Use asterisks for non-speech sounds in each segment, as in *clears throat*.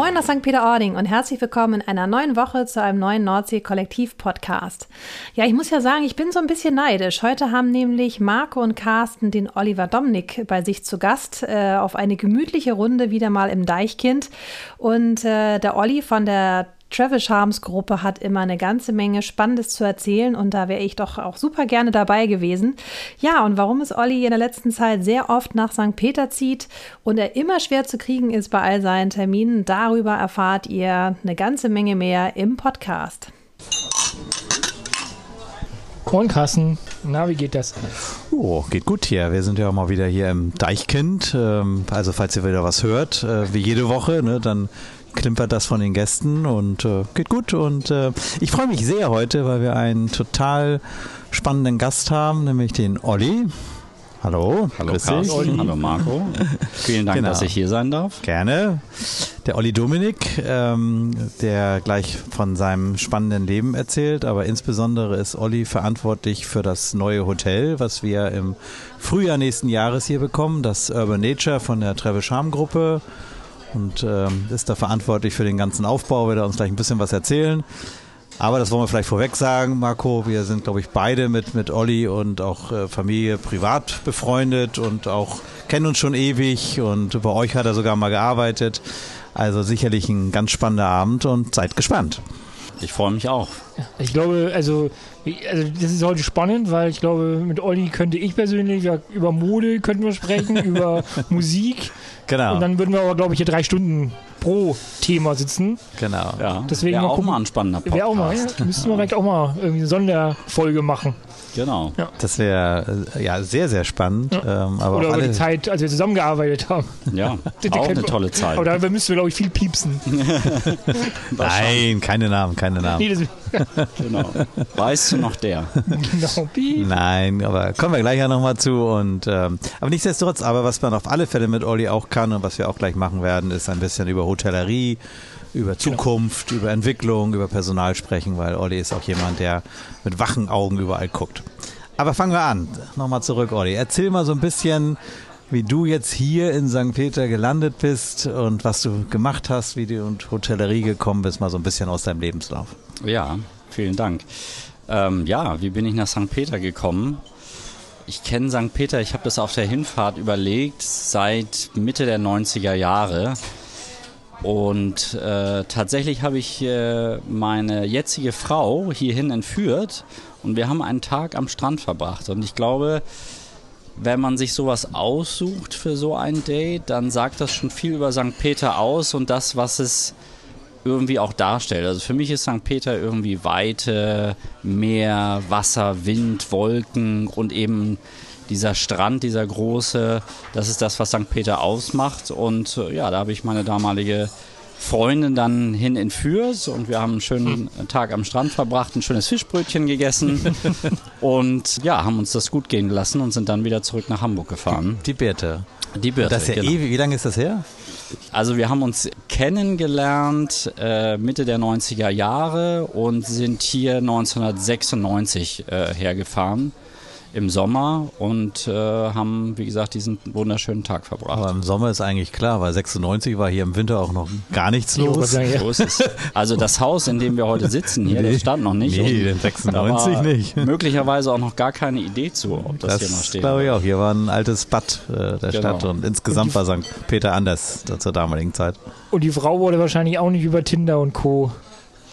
Moin nach St. Peter-Ording und herzlich willkommen in einer neuen Woche zu einem neuen Nordsee-Kollektiv-Podcast. Ja, ich muss ja sagen, ich bin so ein bisschen neidisch. Heute haben nämlich Marco und Carsten den Oliver Domnick bei sich zu Gast äh, auf eine gemütliche Runde wieder mal im Deichkind. Und äh, der Olli von der Travis Charms Gruppe hat immer eine ganze Menge Spannendes zu erzählen und da wäre ich doch auch super gerne dabei gewesen. Ja, und warum es Olli in der letzten Zeit sehr oft nach St. Peter zieht und er immer schwer zu kriegen ist bei all seinen Terminen, darüber erfahrt ihr eine ganze Menge mehr im Podcast. Moin Carsten, na, wie geht das? Oh, geht gut hier. Wir sind ja auch mal wieder hier im Deichkind. Ähm, also falls ihr wieder was hört, äh, wie jede Woche, ne, dann klimpert das von den Gästen und äh, geht gut. Und äh, ich freue mich sehr heute, weil wir einen total spannenden Gast haben, nämlich den Olli. Hallo, hallo Carsten, hallo Marco. Vielen Dank, genau. dass ich hier sein darf. Gerne. Der Olli Dominik, ähm, der gleich von seinem spannenden Leben erzählt, aber insbesondere ist Olli verantwortlich für das neue Hotel, was wir im Frühjahr nächsten Jahres hier bekommen, das Urban Nature von der Travis Charm Gruppe und ähm, ist da verantwortlich für den ganzen Aufbau, wird er uns gleich ein bisschen was erzählen. Aber das wollen wir vielleicht vorweg sagen, Marco. Wir sind, glaube ich, beide mit, mit Olli und auch äh, Familie privat befreundet und auch kennen uns schon ewig. Und bei euch hat er sogar mal gearbeitet. Also sicherlich ein ganz spannender Abend und seid gespannt. Ich freue mich auch. Ich glaube, also, also das ist heute spannend, weil ich glaube, mit Olli könnte ich persönlich ja, über Mode könnten wir sprechen, *laughs* über Musik. Genau. Und dann würden wir aber, glaube ich, hier drei Stunden pro Thema sitzen. Genau. Ja. Deswegen wäre auch mal ein spannender Podcast. Wäre auch mal, ja, müssten wir vielleicht auch mal irgendwie eine Sonderfolge machen. Genau. Ja. Das wäre äh, ja sehr, sehr spannend. Ja. Ähm, aber Oder über die Zeit, als wir zusammengearbeitet haben. Ja, *laughs* auch eine tolle Zeit. Aber da müssen wir, glaube ich, viel piepsen. *laughs* Nein, keine Namen, keine Namen. Nee, genau. Weißt du noch der? Genau, piep. Nein, aber kommen wir gleich ja nochmal zu. Und, ähm, aber nichtsdestotrotz, aber was man auf alle Fälle mit Olli auch kann und was wir auch gleich machen werden, ist ein bisschen über Hotellerie über genau. Zukunft, genau. über Entwicklung, über Personal sprechen, weil Olli ist auch jemand, der mit wachen Augen überall guckt. Aber fangen wir an. Nochmal zurück, Olli. Erzähl mal so ein bisschen, wie du jetzt hier in St. Peter gelandet bist und was du gemacht hast, wie du in Hotellerie gekommen bist, mal so ein bisschen aus deinem Lebenslauf. Ja, vielen Dank. Ähm, ja, wie bin ich nach St. Peter gekommen? Ich kenne St. Peter, ich habe das auf der Hinfahrt überlegt, seit Mitte der 90er Jahre. Und äh, tatsächlich habe ich äh, meine jetzige Frau hierhin entführt und wir haben einen Tag am Strand verbracht. Und ich glaube, wenn man sich sowas aussucht für so ein Date, dann sagt das schon viel über St. Peter aus und das, was es irgendwie auch darstellt. Also für mich ist St. Peter irgendwie Weite, Meer, Wasser, Wind, Wolken und eben dieser Strand, dieser große, das ist das, was St. Peter ausmacht. Und äh, ja, da habe ich meine damalige Freundin dann hin in Fürs und wir haben einen schönen Tag am Strand verbracht, ein schönes Fischbrötchen gegessen *laughs* und ja, haben uns das gut gehen lassen und sind dann wieder zurück nach Hamburg gefahren. Die Birte. Die Birte. Das ist ja genau. ewig. Wie lange ist das her? Also wir haben uns kennengelernt äh, Mitte der 90er Jahre und sind hier 1996 äh, hergefahren im Sommer und äh, haben, wie gesagt, diesen wunderschönen Tag verbracht. Aber im Sommer ist eigentlich klar, weil 96 war hier im Winter auch noch gar nichts los. Ist es. Also das Haus, in dem wir heute sitzen hier, nee, das stand noch nicht. Nee, den 96 nicht. Möglicherweise auch noch gar keine Idee zu, ob das, das hier noch steht. glaube ich auch. Hier war ein altes Bad äh, der genau. Stadt und insgesamt war St. Peter anders zur damaligen Zeit. Und die Frau wurde wahrscheinlich auch nicht über Tinder und Co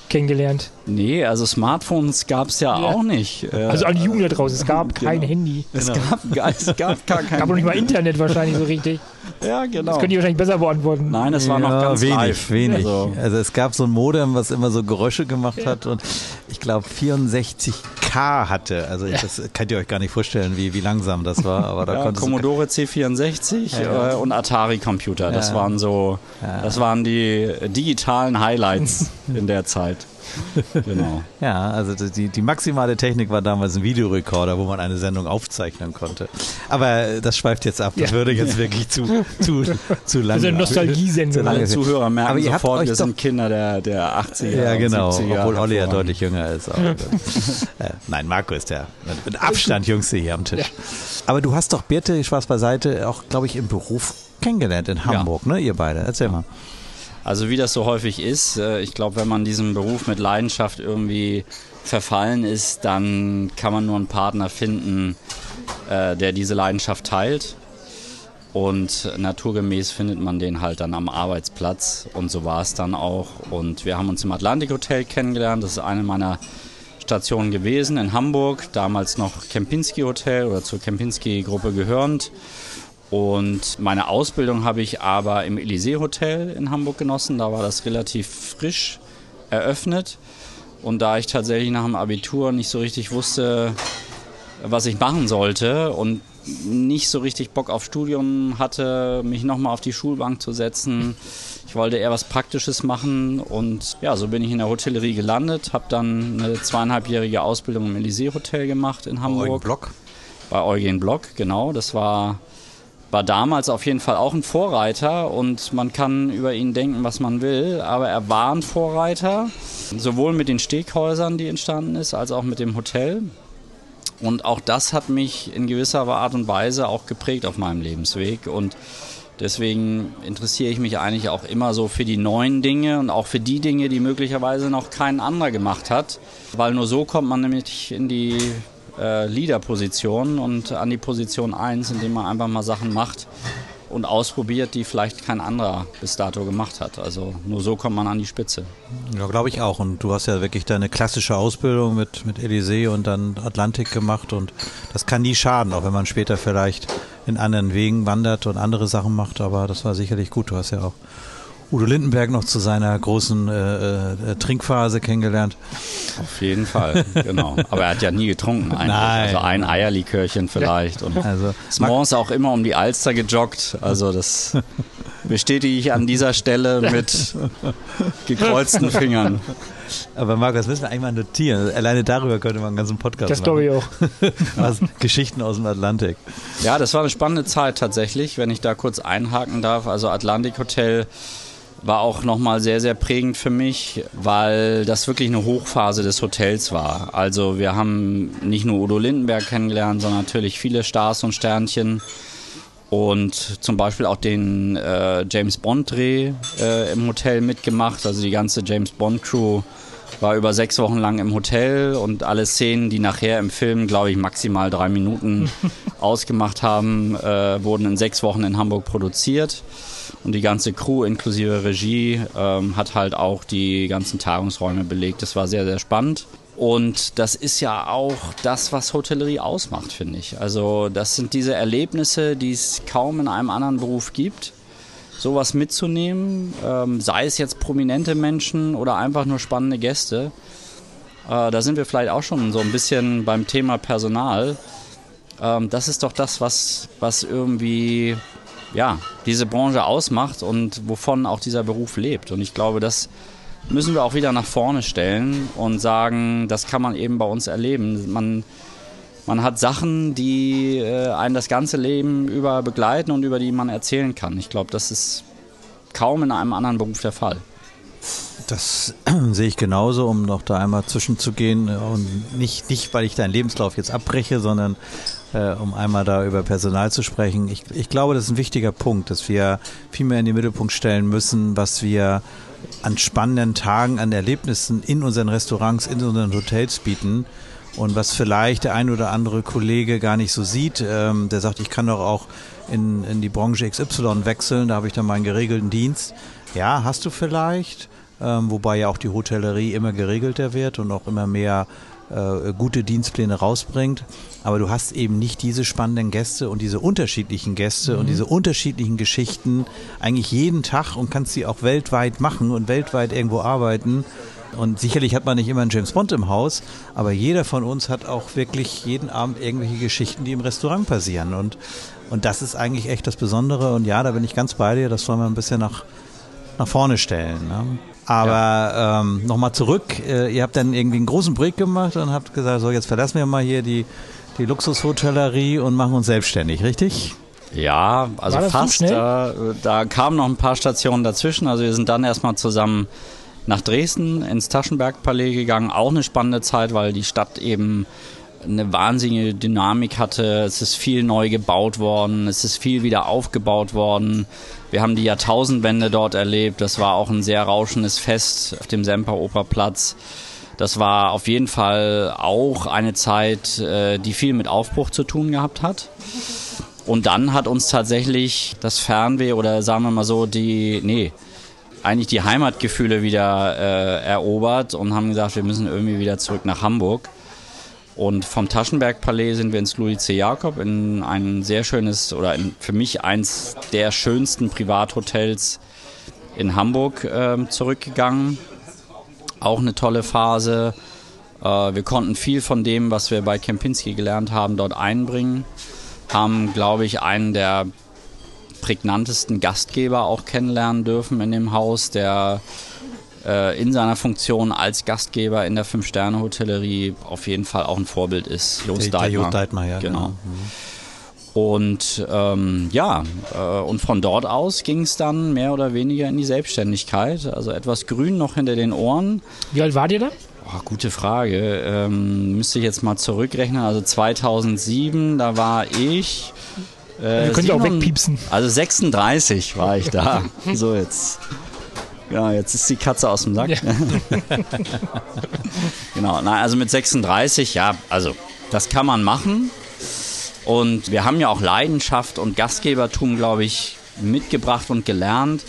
kennengelernt. Nee, also Smartphones gab es ja, ja, auch nicht. Äh, also an die Jugend da draußen, es gab *laughs* genau. kein Handy. Es, genau. gab, es gab gar kein gab noch *laughs* nicht mal Internet wahrscheinlich so richtig. Ja, genau. Das könnt ihr wahrscheinlich besser beantworten. Nein, es war ja, noch ganz wenig, live. wenig. Also. also. es gab so ein Modem, was immer so Geräusche gemacht hat und ich glaube 64K hatte. Also ich, das könnt ihr euch gar nicht vorstellen, wie, wie langsam das war. Aber da ja, Commodore C64 ja, äh, und Atari Computer. Das waren so, das waren die digitalen Highlights *laughs* in der Zeit. *laughs* genau. Ja, also die, die maximale Technik war damals ein Videorekorder, wo man eine Sendung aufzeichnen konnte. Aber das schweift jetzt ab. Das ja. würde jetzt wirklich zu, zu, zu lang. Also eine Nostalgiesendung. Alle Zuhörer merken Aber ihr sofort, wir sind Kinder der, der 80er. Ja, genau. Obwohl Olli ja deutlich jünger ist. *laughs* äh, nein, Marco ist der mit Abstand jüngste hier am Tisch. Ja. Aber du hast doch Birte, Spaß beiseite, auch, glaube ich, im Beruf kennengelernt in Hamburg, ja. ne, ihr beide. Erzähl mal. Also wie das so häufig ist, äh, ich glaube, wenn man diesem Beruf mit Leidenschaft irgendwie verfallen ist, dann kann man nur einen Partner finden, äh, der diese Leidenschaft teilt. Und naturgemäß findet man den halt dann am Arbeitsplatz. Und so war es dann auch. Und wir haben uns im Atlantik Hotel kennengelernt. Das ist eine meiner Stationen gewesen in Hamburg. Damals noch Kempinski Hotel oder zur Kempinski Gruppe gehörend. Und meine Ausbildung habe ich aber im Elysee Hotel in Hamburg genossen. Da war das relativ frisch eröffnet. Und da ich tatsächlich nach dem Abitur nicht so richtig wusste, was ich machen sollte und nicht so richtig Bock auf Studium hatte, mich nochmal auf die Schulbank zu setzen. Ich wollte eher was Praktisches machen und ja, so bin ich in der Hotellerie gelandet, habe dann eine zweieinhalbjährige Ausbildung im Elysee Hotel gemacht in Hamburg. Bei Eugen Block? Bei Eugen Block, genau. Das war, war damals auf jeden Fall auch ein Vorreiter und man kann über ihn denken, was man will, aber er war ein Vorreiter, sowohl mit den Steghäusern, die entstanden ist, als auch mit dem Hotel. Und auch das hat mich in gewisser Art und Weise auch geprägt auf meinem Lebensweg. Und deswegen interessiere ich mich eigentlich auch immer so für die neuen Dinge und auch für die Dinge, die möglicherweise noch kein anderer gemacht hat. Weil nur so kommt man nämlich in die äh, Leader-Position und an die Position 1, indem man einfach mal Sachen macht, und ausprobiert, die vielleicht kein anderer bis dato gemacht hat. Also nur so kommt man an die Spitze. Ja, glaube ich auch. Und du hast ja wirklich deine klassische Ausbildung mit, mit Elysee und dann Atlantik gemacht und das kann nie schaden, auch wenn man später vielleicht in anderen Wegen wandert und andere Sachen macht, aber das war sicherlich gut. Du hast ja auch Udo Lindenberg noch zu seiner großen äh, äh, Trinkphase kennengelernt. Auf jeden Fall, genau. Aber er hat ja nie getrunken eigentlich. Nein. Also ein Eierlikörchen vielleicht. Und also, ist morgens auch immer um die Alster gejoggt. Also das bestätige ich an dieser Stelle mit gekreuzten Fingern. Aber Marc, das müssen wir eigentlich mal notieren. Alleine darüber könnte man einen ganzen Podcast das machen. Das glaube ich auch. Geschichten aus dem Atlantik. Ja, das war eine spannende Zeit tatsächlich, wenn ich da kurz einhaken darf. Also Atlantik Hotel war auch nochmal sehr, sehr prägend für mich, weil das wirklich eine Hochphase des Hotels war. Also wir haben nicht nur Udo Lindenberg kennengelernt, sondern natürlich viele Stars und Sternchen und zum Beispiel auch den äh, James Bond Dreh äh, im Hotel mitgemacht. Also die ganze James Bond Crew war über sechs Wochen lang im Hotel und alle Szenen, die nachher im Film, glaube ich, maximal drei Minuten *laughs* ausgemacht haben, äh, wurden in sechs Wochen in Hamburg produziert. Und die ganze Crew inklusive Regie ähm, hat halt auch die ganzen Tagungsräume belegt. Das war sehr, sehr spannend. Und das ist ja auch das, was Hotellerie ausmacht, finde ich. Also das sind diese Erlebnisse, die es kaum in einem anderen Beruf gibt. Sowas mitzunehmen, ähm, sei es jetzt prominente Menschen oder einfach nur spannende Gäste. Äh, da sind wir vielleicht auch schon so ein bisschen beim Thema Personal. Ähm, das ist doch das, was, was irgendwie ja, diese Branche ausmacht und wovon auch dieser Beruf lebt. Und ich glaube, das müssen wir auch wieder nach vorne stellen und sagen, das kann man eben bei uns erleben. Man, man hat Sachen, die äh, einen das ganze Leben über begleiten und über die man erzählen kann. Ich glaube, das ist kaum in einem anderen Beruf der Fall. Das *clears throat* sehe ich genauso, um noch da einmal zwischenzugehen und nicht, nicht, weil ich deinen Lebenslauf jetzt abbreche, sondern äh, um einmal da über Personal zu sprechen. Ich, ich glaube, das ist ein wichtiger Punkt, dass wir viel mehr in den Mittelpunkt stellen müssen, was wir an spannenden Tagen, an Erlebnissen in unseren Restaurants, in unseren Hotels bieten. Und was vielleicht der ein oder andere Kollege gar nicht so sieht, ähm, der sagt, ich kann doch auch in, in die Branche XY wechseln, da habe ich dann meinen geregelten Dienst. Ja, hast du vielleicht, ähm, wobei ja auch die Hotellerie immer geregelter wird und auch immer mehr äh, gute Dienstpläne rausbringt. Aber du hast eben nicht diese spannenden Gäste und diese unterschiedlichen Gäste mhm. und diese unterschiedlichen Geschichten eigentlich jeden Tag und kannst sie auch weltweit machen und weltweit irgendwo arbeiten. Und sicherlich hat man nicht immer einen James Bond im Haus, aber jeder von uns hat auch wirklich jeden Abend irgendwelche Geschichten, die im Restaurant passieren. Und, und das ist eigentlich echt das Besondere. Und ja, da bin ich ganz bei dir, das soll man ein bisschen nach, nach vorne stellen. Ne? Aber ja. ähm, nochmal zurück, äh, ihr habt dann irgendwie einen großen Break gemacht und habt gesagt, so jetzt verlassen wir mal hier die, die Luxushotellerie und machen uns selbstständig, richtig? Ja, also fast. Da, da kamen noch ein paar Stationen dazwischen. Also wir sind dann erstmal zusammen nach Dresden ins Taschenbergpalais gegangen. Auch eine spannende Zeit, weil die Stadt eben eine wahnsinnige Dynamik hatte. Es ist viel neu gebaut worden, es ist viel wieder aufgebaut worden. Wir haben die Jahrtausendwende dort erlebt. Das war auch ein sehr rauschendes Fest auf dem Semper Operplatz. Das war auf jeden Fall auch eine Zeit, äh, die viel mit Aufbruch zu tun gehabt hat. Und dann hat uns tatsächlich das Fernweh oder sagen wir mal so die, nee, eigentlich die Heimatgefühle wieder äh, erobert und haben gesagt, wir müssen irgendwie wieder zurück nach Hamburg. Und vom Taschenberg-Palais sind wir ins Louis C. Jakob in ein sehr schönes oder in, für mich eins der schönsten Privathotels in Hamburg äh, zurückgegangen. Auch eine tolle Phase. Äh, wir konnten viel von dem, was wir bei Kempinski gelernt haben, dort einbringen. Haben, glaube ich, einen der prägnantesten Gastgeber auch kennenlernen dürfen in dem Haus, der äh, in seiner Funktion als Gastgeber in der Fünf-Sterne-Hotellerie auf jeden Fall auch ein Vorbild ist. Jos Deitmar. Deitmar, ja. Genau. genau. Mhm. Und ähm, ja, äh, und von dort aus ging es dann mehr oder weniger in die Selbstständigkeit. Also etwas grün noch hinter den Ohren. Wie alt war ihr da? Oh, gute Frage. Ähm, müsste ich jetzt mal zurückrechnen. Also 2007, da war ich. Äh, könnt ihr auch wegpiepsen. Also 36 war ich da. *laughs* so jetzt. Ja, jetzt ist die Katze aus dem Sack. Ja. *laughs* genau, na, also mit 36, ja, also das kann man machen. Und wir haben ja auch Leidenschaft und Gastgebertum, glaube ich, mitgebracht und gelernt.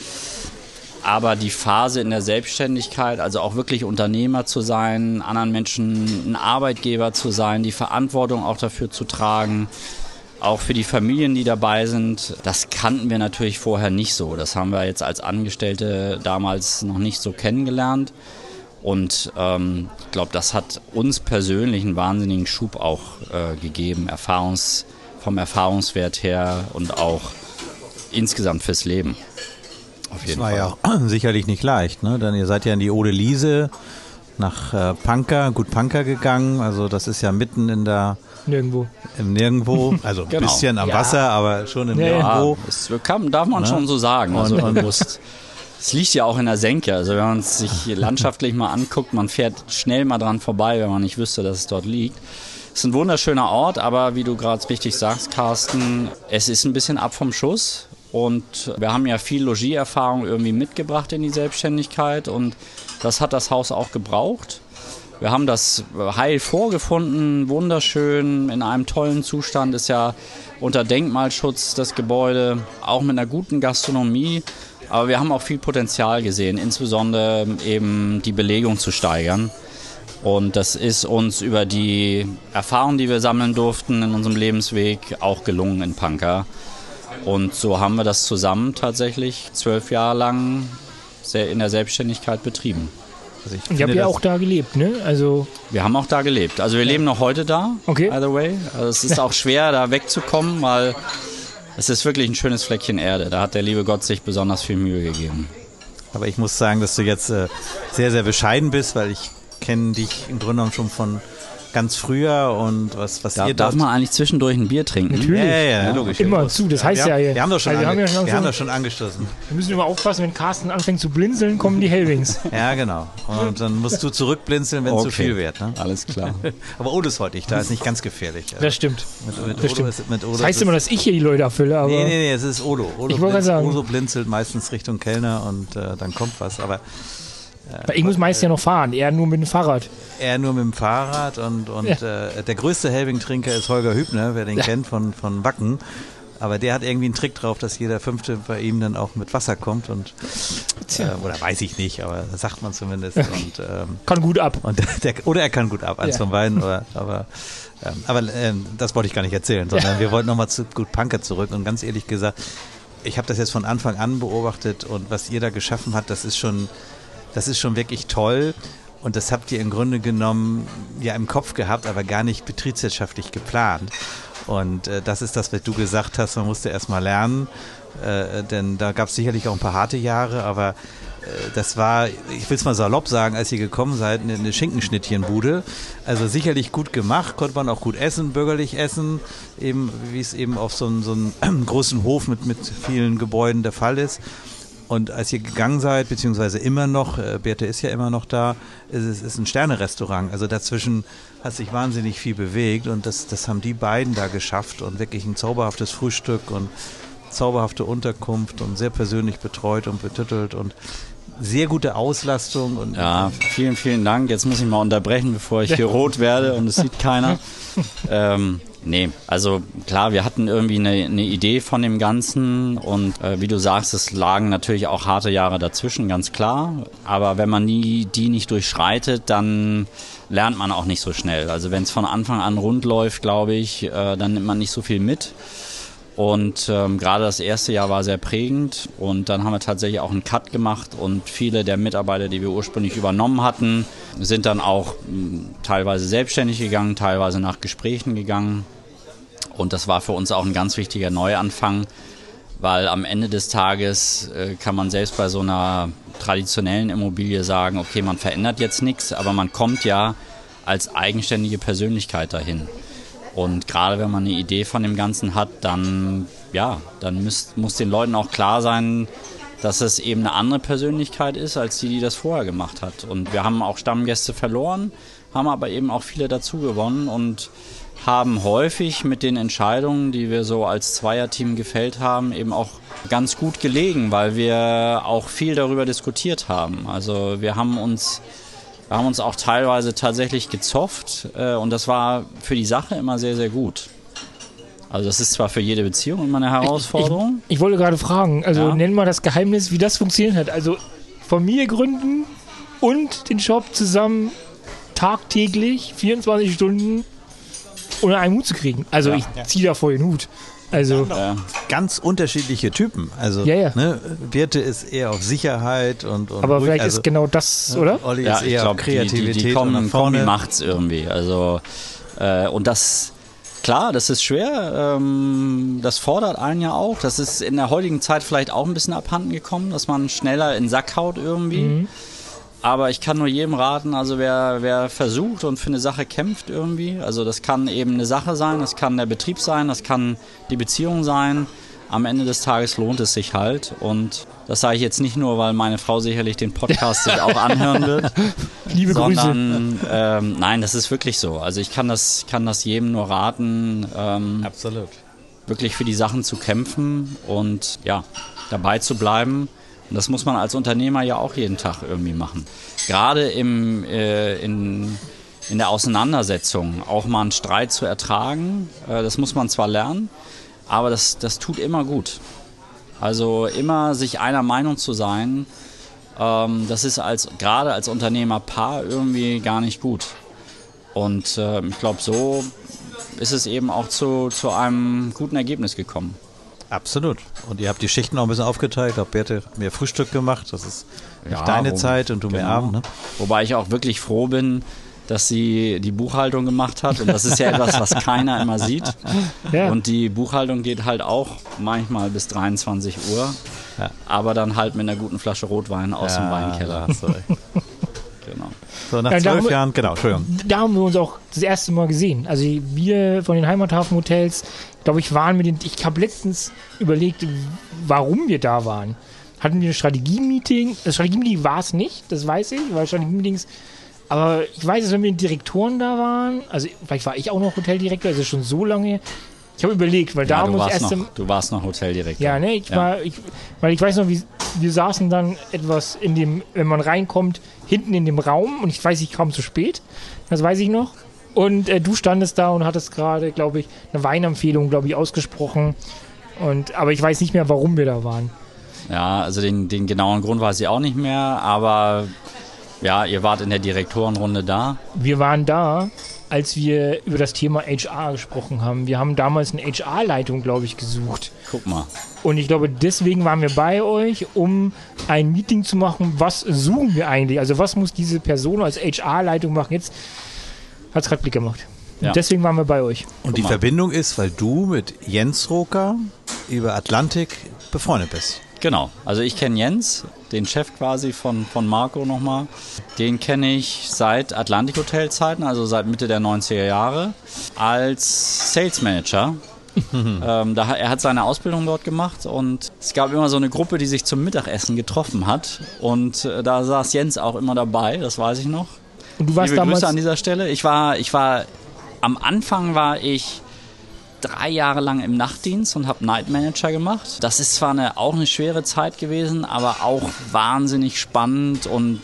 Aber die Phase in der Selbstständigkeit, also auch wirklich Unternehmer zu sein, anderen Menschen ein Arbeitgeber zu sein, die Verantwortung auch dafür zu tragen, auch für die Familien, die dabei sind. Das kannten wir natürlich vorher nicht so. Das haben wir jetzt als Angestellte damals noch nicht so kennengelernt. Und ähm, ich glaube, das hat uns persönlich einen wahnsinnigen Schub auch äh, gegeben, Erfahrungs, vom Erfahrungswert her und auch insgesamt fürs Leben. Auf jeden das war Fall. ja *clears throat* sicherlich nicht leicht, ne? Denn ihr seid ja in die Ode Liese nach äh, Panker, gut Panker gegangen. Also das ist ja mitten in der Nirgendwo. Im Nirgendwo, *laughs* also ein genau. bisschen am ja. Wasser, aber schon im ja, Nirgendwo. Ja, das kann, darf man ne? schon so sagen. Also und, bewusst. *laughs* Es liegt ja auch in der Senke. Also wenn man es sich *laughs* landschaftlich mal anguckt, man fährt schnell mal dran vorbei, wenn man nicht wüsste, dass es dort liegt. Es ist ein wunderschöner Ort, aber wie du gerade richtig sagst, Carsten, es ist ein bisschen ab vom Schuss. Und wir haben ja viel Logiererfahrung irgendwie mitgebracht in die Selbstständigkeit und das hat das Haus auch gebraucht. Wir haben das heil vorgefunden, wunderschön, in einem tollen Zustand, ist ja unter Denkmalschutz das Gebäude, auch mit einer guten Gastronomie. Aber wir haben auch viel Potenzial gesehen, insbesondere eben die Belegung zu steigern. Und das ist uns über die Erfahrung, die wir sammeln durften in unserem Lebensweg, auch gelungen in Panka. Und so haben wir das zusammen tatsächlich zwölf Jahre lang in der Selbstständigkeit betrieben. Also ich ihr habt ja auch da gelebt, ne? Also wir haben auch da gelebt. Also wir ja. leben noch heute da, okay. by the way. Also es ist auch schwer, da wegzukommen, weil es ist wirklich ein schönes Fleckchen Erde. Da hat der liebe Gott sich besonders viel Mühe gegeben. Aber ich muss sagen, dass du jetzt äh, sehr, sehr bescheiden bist, weil ich kenne dich im Grunde genommen schon von ganz früher und was, was da, ihr Darf man eigentlich zwischendurch ein Bier trinken? Natürlich. Ja, ja, ja, logisch. Immer zu, das heißt ja, ja. Wir haben doch schon, also wir haben, ja schon, wir haben doch schon angestoßen. Wir müssen immer aufpassen, wenn Carsten anfängt zu blinzeln, kommen die Hellwings. *laughs* ja, genau. Und dann musst du zurückblinzeln, wenn es okay. zu viel wird. Ne? Alles klar. *laughs* aber Odo ist heute nicht da, ist nicht ganz gefährlich. Also das stimmt. Mit, mit das, Odo stimmt. Ist, mit Odo das heißt immer, dass ich hier die Leute erfülle, aber... Nee, nee, nee, es ist Odo. Odo ich wollte sagen. Odo blinzelt meistens Richtung Kellner und äh, dann kommt was, aber... Ich muss meist ja noch fahren, er nur mit dem Fahrrad. Er nur mit dem Fahrrad und, und ja. äh, der größte Helbing-Trinker ist Holger Hübner, wer den ja. kennt von, von Wacken. Aber der hat irgendwie einen Trick drauf, dass jeder Fünfte bei ihm dann auch mit Wasser kommt und äh, oder weiß ich nicht, aber das sagt man zumindest. Und, ähm, kann gut ab. Und der, oder er kann gut ab, eins ja. von beiden. Oder, aber ähm, aber ähm, das wollte ich gar nicht erzählen, sondern wir wollten nochmal zu Gut Punker zurück und ganz ehrlich gesagt, ich habe das jetzt von Anfang an beobachtet und was ihr da geschaffen habt, das ist schon das ist schon wirklich toll. Und das habt ihr im Grunde genommen ja im Kopf gehabt, aber gar nicht betriebswirtschaftlich geplant. Und äh, das ist das, was du gesagt hast, man musste erst mal lernen. Äh, denn da gab es sicherlich auch ein paar harte Jahre, aber äh, das war, ich will es mal salopp sagen, als ihr gekommen seid, eine, eine Schinkenschnittchenbude. Also sicherlich gut gemacht, konnte man auch gut essen, bürgerlich essen, eben wie es eben auf so einem, so *clears throat* großen Hof mit, mit vielen Gebäuden der Fall ist. Und als ihr gegangen seid, beziehungsweise immer noch, äh, Berthe ist ja immer noch da, ist es ist ein Sterne-Restaurant. Also dazwischen hat sich wahnsinnig viel bewegt und das, das haben die beiden da geschafft und wirklich ein zauberhaftes Frühstück und zauberhafte Unterkunft und sehr persönlich betreut und betüttelt und sehr gute Auslastung. Und ja, vielen, vielen Dank. Jetzt muss ich mal unterbrechen, bevor ich hier *laughs* rot werde und es sieht keiner. *laughs* ähm, Nee, also klar, wir hatten irgendwie eine, eine Idee von dem Ganzen und äh, wie du sagst, es lagen natürlich auch harte Jahre dazwischen, ganz klar. Aber wenn man nie, die nicht durchschreitet, dann lernt man auch nicht so schnell. Also wenn es von Anfang an rund läuft, glaube ich, äh, dann nimmt man nicht so viel mit. Und ähm, gerade das erste Jahr war sehr prägend und dann haben wir tatsächlich auch einen Cut gemacht und viele der Mitarbeiter, die wir ursprünglich übernommen hatten, sind dann auch mh, hm, teilweise selbstständig gegangen, teilweise nach Gesprächen gegangen. Und das war für uns auch ein ganz wichtiger Neuanfang, weil am Ende des Tages äh, kann man selbst bei so einer traditionellen Immobilie sagen, okay, man verändert jetzt nichts, aber man kommt ja als eigenständige Persönlichkeit dahin. Und gerade wenn man eine Idee von dem Ganzen hat, dann, ja, dann müsst, muss den Leuten auch klar sein, dass es eben eine andere Persönlichkeit ist, als die, die das vorher gemacht hat. Und wir haben auch Stammgäste verloren, haben aber eben auch viele dazu gewonnen und haben häufig mit den Entscheidungen, die wir so als Zweierteam gefällt haben, eben auch ganz gut gelegen, weil wir auch viel darüber diskutiert haben. Also wir haben uns wir haben uns auch teilweise tatsächlich gezofft äh, und das war für die Sache immer sehr, sehr gut. Also das ist zwar für jede Beziehung immer eine Herausforderung. Ich, ich, ich wollte gerade fragen, also ja. nenn mal das Geheimnis, wie das funktioniert hat. Also Familie gründen und den Shop zusammen tagtäglich, 24 Stunden unter einen Hut zu kriegen. Also ja. ich ziehe da voll den Hut. Also ja. ganz unterschiedliche Typen. Also ja, ja. Ne, Birte ist eher auf Sicherheit und, und aber ruhig. vielleicht also, ist genau das, oder? Olli ja, ist eher glaub, auf Kreativität die, die, die kommen, Kombi macht's irgendwie. Also äh, und das klar, das ist schwer. Ähm, das fordert einen ja auch. Das ist in der heutigen Zeit vielleicht auch ein bisschen abhanden gekommen, dass man schneller in den Sack haut irgendwie. Mhm. Aber ich kann nur jedem raten, also wer, wer versucht und für eine Sache kämpft irgendwie, also das kann eben eine Sache sein, das kann der Betrieb sein, das kann die Beziehung sein. Am Ende des Tages lohnt es sich halt. Und das sage ich jetzt nicht nur, weil meine Frau sicherlich den Podcast sich auch anhören wird. *laughs* Liebe sondern, Grüße. Ähm, nein, das ist wirklich so. Also ich kann das, kann das jedem nur raten. Ähm, Absolut. Wirklich für die Sachen zu kämpfen und ja, dabei zu bleiben und das muss man als Unternehmer ja auch jeden Tag irgendwie machen. Gerade im, äh, in, in der Auseinandersetzung auch mal einen Streit zu ertragen, äh, das muss man zwar lernen, aber das, das tut immer gut. Also immer sich einer Meinung zu sein, ähm, das ist als, gerade als Unternehmerpaar irgendwie gar nicht gut. Und äh, ich glaube, so ist es eben auch zu, zu einem guten Ergebnis gekommen. Absolut. Und ihr habt die Schichten auch ein bisschen aufgeteilt. Ich glaube, Berthe hat mehr Frühstück gemacht. Das ist ja, deine wo, Zeit und du genau. mehr Abend. Ne? Wobei ich auch wirklich froh bin, dass sie die Buchhaltung gemacht hat. Und das ist ja *laughs* etwas, was keiner immer sieht. Ja. Und die Buchhaltung geht halt auch manchmal bis 23 Uhr. Ja. Aber dann halt mit einer guten Flasche Rotwein aus dem Weinkeller. *laughs* genau. So, nach zwölf ja, Jahren, genau, Entschuldigung. Da haben wir uns auch das erste Mal gesehen. Also wir von den Heimathafen-Hotels, glaube ich, waren mit den, ich habe letztens überlegt, warum wir da waren. Hatten wir ein Strategie-Meeting? Das Strategie-Meeting war es nicht, das weiß ich, weil Strategie-Meetings aber ich weiß, dass wenn wir Direktoren da waren, also vielleicht war ich auch noch Hoteldirektor, also schon so lange. Ich habe überlegt, weil ja, da muss erst. Noch, du warst noch Hoteldirektor. Ja, ne, ich ja. war, ich, weil ich weiß noch, wie, wir saßen dann etwas in dem, wenn man reinkommt, hinten in dem Raum und ich weiß, ich kam zu spät. Das weiß ich noch. Und äh, du standest da und hattest gerade, glaube ich, eine Weinempfehlung, glaube ich, ausgesprochen. Und, aber ich weiß nicht mehr, warum wir da waren. Ja, also den, den genauen Grund weiß ich auch nicht mehr, aber ja, ihr wart in der Direktorenrunde da. Wir waren da, als wir über das Thema HR gesprochen haben. Wir haben damals eine HR-Leitung, glaube ich, gesucht. Guck mal. Und ich glaube, deswegen waren wir bei euch, um ein Meeting zu machen. Was suchen wir eigentlich? Also, was muss diese Person als HR-Leitung machen? Jetzt hat es gerade Blick gemacht. Ja. deswegen waren wir bei euch. Und die Verbindung ist, weil du mit Jens Roker über Atlantik befreundet bist. Genau, also ich kenne Jens, den Chef quasi von, von Marco nochmal. Den kenne ich seit Atlantik Hotel Zeiten, also seit Mitte der 90er Jahre, als Sales Manager *laughs* ähm, da, er hat seine Ausbildung dort gemacht und es gab immer so eine Gruppe, die sich zum Mittagessen getroffen hat. Und äh, da saß Jens auch immer dabei, das weiß ich noch. Und du warst Liebe damals Grüße an dieser Stelle. Ich war, ich war, am Anfang war ich drei Jahre lang im Nachtdienst und habe Night Manager gemacht. Das ist zwar eine, auch eine schwere Zeit gewesen, aber auch wahnsinnig spannend und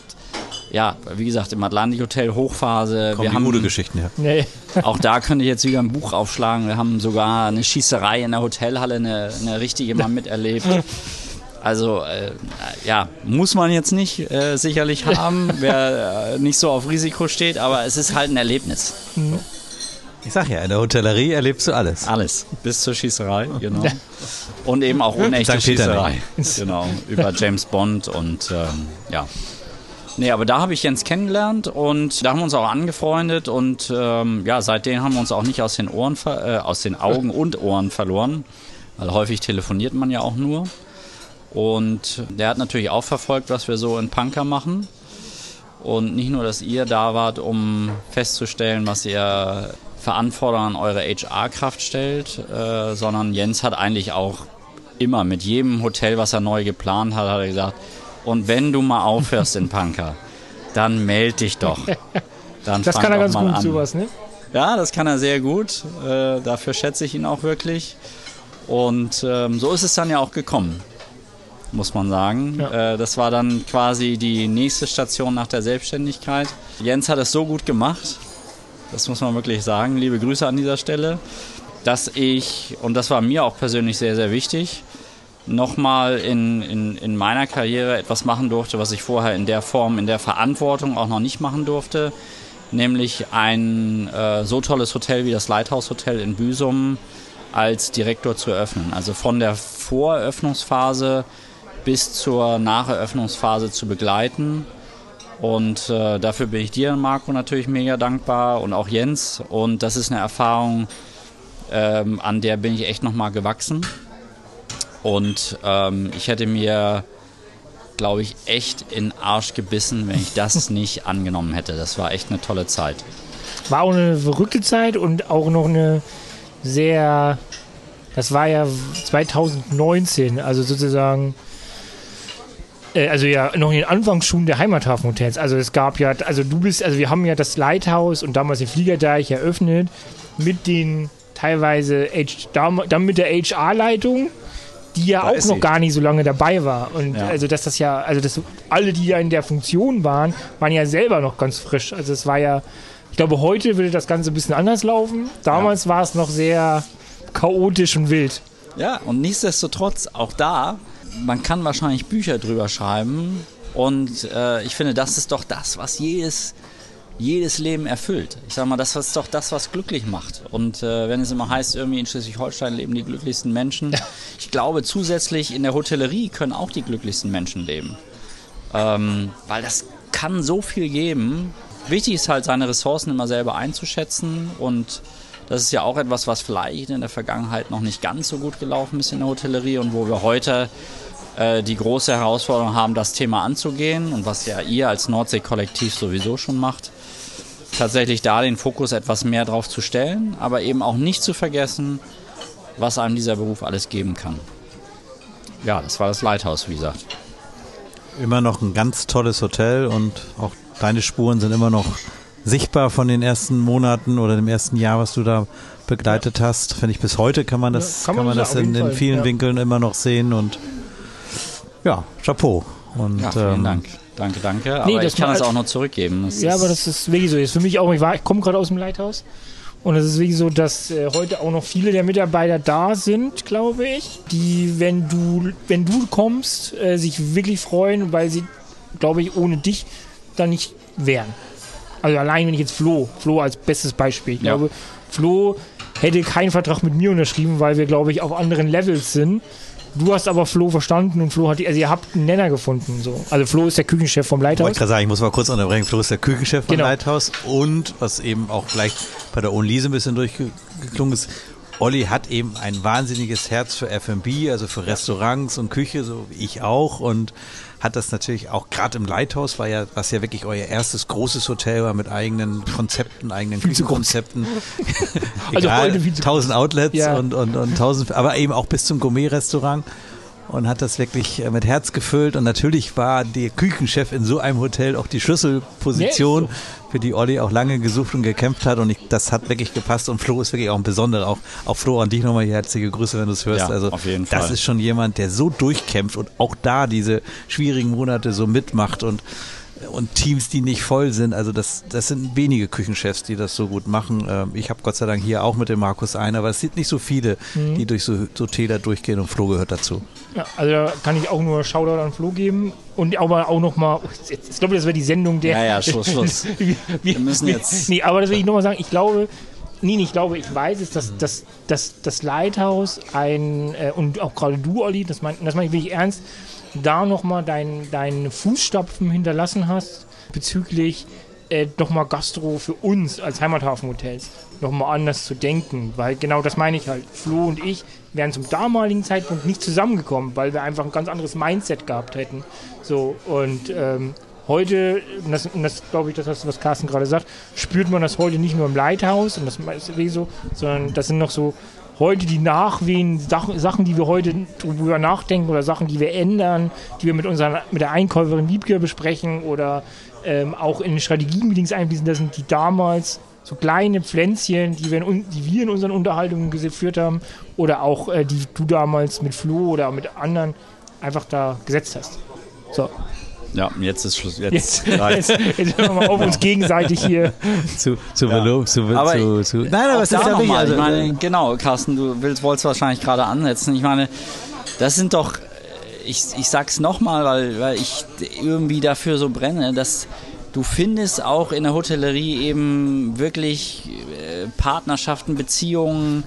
ja, wie gesagt, im Atlantik Hotel Hochphase. Kommen wir haben gute Geschichten, ja. Nee. *laughs* auch da könnte ich jetzt wieder ein Buch aufschlagen. Wir haben sogar eine Schießerei in der Hotelhalle, eine, eine richtige mal *laughs* miterlebt. Also äh, ja, muss man jetzt nicht äh, sicherlich *laughs* haben, wer äh, nicht so auf Risiko steht, aber es ist halt ein Erlebnis. Mhm. Ich sag ja, in der Hotellerie erlebst du alles. Alles, bis zur Schießerei, genau. *laughs* Und eben auch unechte Schießerei. Genau, über James Bond und ähm, ja. Nee, aber da habe ich Jens kennengelernt und da haben wir uns auch angefreundet und ähm, ja, seitdem haben wir uns auch nicht aus den Ohren, äh, aus den Augen und Ohren verloren, weil häufig telefoniert man ja auch nur. Und der hat natürlich auch verfolgt, was wir so in Punker machen. Und nicht nur, dass ihr da wart, um festzustellen, was ihr Verantwortung an eure HR-Kraft stellt, äh, sondern Jens hat eigentlich auch immer mit jedem Hotel, was er neu geplant hat, hat er gesagt, und wenn du mal aufhörst in Punker, dann meld dich doch. Dann das kann er ganz gut, an. sowas, ne? Ja, das kann er sehr gut. Äh, dafür schätze ich ihn auch wirklich. Und ähm, so ist es dann ja auch gekommen, muss man sagen. Ja. Äh, das war dann quasi die nächste Station nach der Selbstständigkeit. Jens hat es so gut gemacht, das muss man wirklich sagen. Liebe Grüße an dieser Stelle, dass ich, und das war mir auch persönlich sehr, sehr wichtig, nochmal in, in, in meiner Karriere etwas machen durfte, was ich vorher in der Form, in der Verantwortung auch noch nicht machen durfte, nämlich ein äh, so tolles Hotel wie das Lighthouse Hotel in Büsum als Direktor zu eröffnen. Also von der Voreröffnungsphase bis zur Nacheröffnungsphase zu begleiten. Und äh, dafür bin ich dir, Marco, natürlich mega dankbar und auch Jens. Und das ist eine Erfahrung, ähm, an der bin ich echt nochmal gewachsen. Und ähm, ich hätte mir, glaube ich, echt in den Arsch gebissen, wenn ich das *laughs* nicht angenommen hätte. Das war echt eine tolle Zeit. War auch eine verrückte Zeit und auch noch eine sehr, das war ja 2019, also sozusagen äh, also ja noch in den Anfangsschuhen der Heimathafenhotels. Also es gab ja, also du bist, also wir haben ja das Lighthouse und damals den Fliegerdeich eröffnet mit den teilweise, H, dann mit der HR-Leitung die ja da auch noch sie. gar nicht so lange dabei war. Und ja. also, dass das ja, also, dass alle, die ja in der Funktion waren, waren ja selber noch ganz frisch. Also, es war ja, ich glaube, heute würde das Ganze ein bisschen anders laufen. Damals ja. war es noch sehr chaotisch und wild. Ja, und nichtsdestotrotz, auch da, man kann wahrscheinlich Bücher drüber schreiben. Und äh, ich finde, das ist doch das, was jedes jedes Leben erfüllt. Ich sage mal, das ist doch das, was glücklich macht. Und äh, wenn es immer heißt, irgendwie in Schleswig-Holstein leben die glücklichsten Menschen, ich glaube zusätzlich in der Hotellerie können auch die glücklichsten Menschen leben. Ähm, weil das kann so viel geben. Wichtig ist halt, seine Ressourcen immer selber einzuschätzen und das ist ja auch etwas, was vielleicht in der Vergangenheit noch nicht ganz so gut gelaufen ist in der Hotellerie und wo wir heute äh, die große Herausforderung haben, das Thema anzugehen und was ja ihr als Nordsee-Kollektiv sowieso schon macht tatsächlich da den Fokus etwas mehr drauf zu stellen, aber eben auch nicht zu vergessen, was einem dieser Beruf alles geben kann. Ja, das war das Lighthouse, wie gesagt. Immer noch ein ganz tolles Hotel und auch deine Spuren sind immer noch sichtbar von den ersten Monaten oder dem ersten Jahr, was du da begleitet ja. hast. Finde ich, bis heute kann man das, ja, kann man, kann man das in, in vielen ja. Winkeln immer noch sehen und ja, Chapeau. Und, ja, vielen ähm, Dank. Danke, danke. Aber nee, ich kann es auch noch zurückgeben. Das ja, aber das ist wirklich so. Ist für mich auch, ich, ich komme gerade aus dem Leithaus. Und es ist wirklich so, dass äh, heute auch noch viele der Mitarbeiter da sind, glaube ich, die, wenn du, wenn du kommst, äh, sich wirklich freuen, weil sie, glaube ich, ohne dich da nicht wären. Also allein wenn ich jetzt Flo, Flo als bestes Beispiel. Ich ja. glaube, Flo hätte keinen Vertrag mit mir unterschrieben, weil wir, glaube ich, auf anderen Levels sind. Du hast aber Flo verstanden und Flo hat, also ihr habt einen Nenner gefunden. So. Also Flo ist der Küchenchef vom Leithaus. Ich wollte sagen, ich muss mal kurz unterbrechen. Flo ist der Küchenchef vom genau. Leithaus und was eben auch gleich bei der Onlise ein bisschen durchgeklungen ist, Olli hat eben ein wahnsinniges Herz für F&B, also für Restaurants und Küche, so wie ich auch und hat das natürlich auch gerade im Lighthouse war ja, was ja wirklich euer erstes großes Hotel war mit eigenen Konzepten, eigenen Küchenkonzepten. *laughs* also Egal, tausend Outlets ja. und, und, und tausend, aber eben auch bis zum Gourmet-Restaurant und hat das wirklich äh, mit Herz gefüllt. Und natürlich war der Küchenchef in so einem Hotel auch die Schlüsselposition, nee, so. für die Olli auch lange gesucht und gekämpft hat. Und ich, das hat wirklich gepasst. Und Flo ist wirklich auch ein besonderer. Auch, auch Flo, an dich nochmal hier herzliche Grüße, wenn du es hörst. Ja, also, auf jeden Fall. das ist schon jemand, der so durchkämpft und auch da diese schwierigen Monate so mitmacht und und Teams, die nicht voll sind. Also das, das sind wenige Küchenchefs, die das so gut machen. Ähm, ich habe Gott sei Dank hier auch mit dem Markus einen, aber es sind nicht so viele, mhm. die durch so, so Täler durchgehen und Flo gehört dazu. Ja, also da kann ich auch nur Shoutout an Flo geben und aber auch nochmal, ich glaube, das wäre die Sendung der... Ja, ja, Schluss, Schluss. *laughs* wir, wir, müssen jetzt... Nee, aber das will ich nochmal sagen, ich glaube, Nee, ich glaube, ich weiß es, dass, dass, dass das Lighthouse ein, äh, und auch gerade du, Olli, das meine das mein ich wirklich ernst, da nochmal deinen dein Fußstapfen hinterlassen hast bezüglich äh, nochmal Gastro für uns als Heimathafenhotels nochmal anders zu denken, weil genau das meine ich halt. Flo und ich wären zum damaligen Zeitpunkt nicht zusammengekommen, weil wir einfach ein ganz anderes Mindset gehabt hätten. So und ähm, heute, und das, das glaube ich, das, was Carsten gerade sagt, spürt man das heute nicht nur im Lighthouse und das ist so, sondern das sind noch so heute die Nachwehen, Sachen, die wir heute drüber nachdenken oder Sachen, die wir ändern, die wir mit, unserer, mit der Einkäuferin Wiebke besprechen oder ähm, auch in Strategiemeetings einfließen, das sind die damals so kleine Pflänzchen, die wir in, die wir in unseren Unterhaltungen geführt haben oder auch äh, die du damals mit Flo oder mit anderen einfach da gesetzt hast. So. Ja, jetzt ist Schluss. Jetzt, jetzt, *laughs* jetzt, jetzt hören wir mal auf uns gegenseitig hier. *laughs* zu, zu, ja. Belob, zu, aber zu, zu, Nein, aber es ist ja wichtig. Also, ich meine, genau, Carsten, du willst, wolltest wahrscheinlich gerade ansetzen. Ich meine, das sind doch, ich, ich sag's nochmal, weil, weil ich irgendwie dafür so brenne, dass du findest auch in der Hotellerie eben wirklich äh, Partnerschaften, Beziehungen,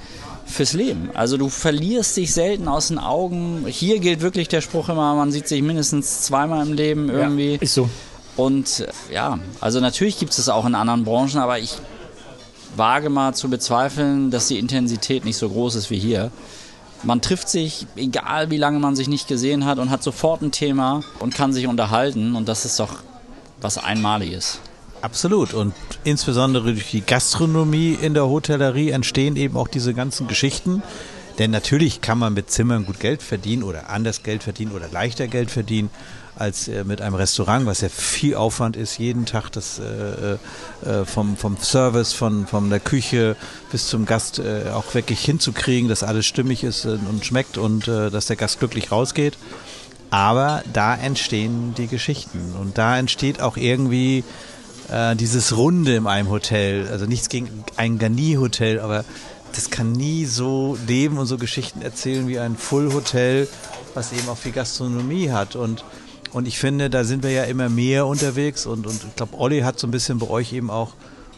fürs Leben. Also du verlierst dich selten aus den Augen. Hier gilt wirklich der Spruch immer, man sieht sich mindestens zweimal im Leben irgendwie. Ja, ist so. Und äh, ja, also natürlich gibt es das auch in anderen Branchen, aber ich wage mal zu bezweifeln, dass die Intensität nicht so groß ist wie hier. Man trifft sich, egal wie lange man sich nicht gesehen hat, und hat sofort ein Thema und kann sich unterhalten. Und das ist doch was Einmaliges. Absolut. Und insbesondere durch die Gastronomie in der Hotellerie entstehen eben auch diese ganzen Geschichten. Denn natürlich kann man mit Zimmern gut Geld verdienen oder anders Geld verdienen oder leichter Geld verdienen als äh, mit einem Restaurant, was ja viel Aufwand ist, jeden Tag das äh, äh, vom, vom Service, von, von der Küche bis zum Gast äh, auch wirklich hinzukriegen, dass alles stimmig ist und schmeckt und äh, dass der Gast glücklich rausgeht. Aber da entstehen die Geschichten und da entsteht auch irgendwie äh, dieses Runde in einem Hotel. Also nichts gegen ein Garni-Hotel, aber das kann nie so leben und so Geschichten erzählen wie ein Full-Hotel, was eben auch viel Gastronomie hat. Und, und ich finde, da sind wir ja immer mehr unterwegs und, und ich glaube, Olli hat so ein bisschen bei euch eben auch,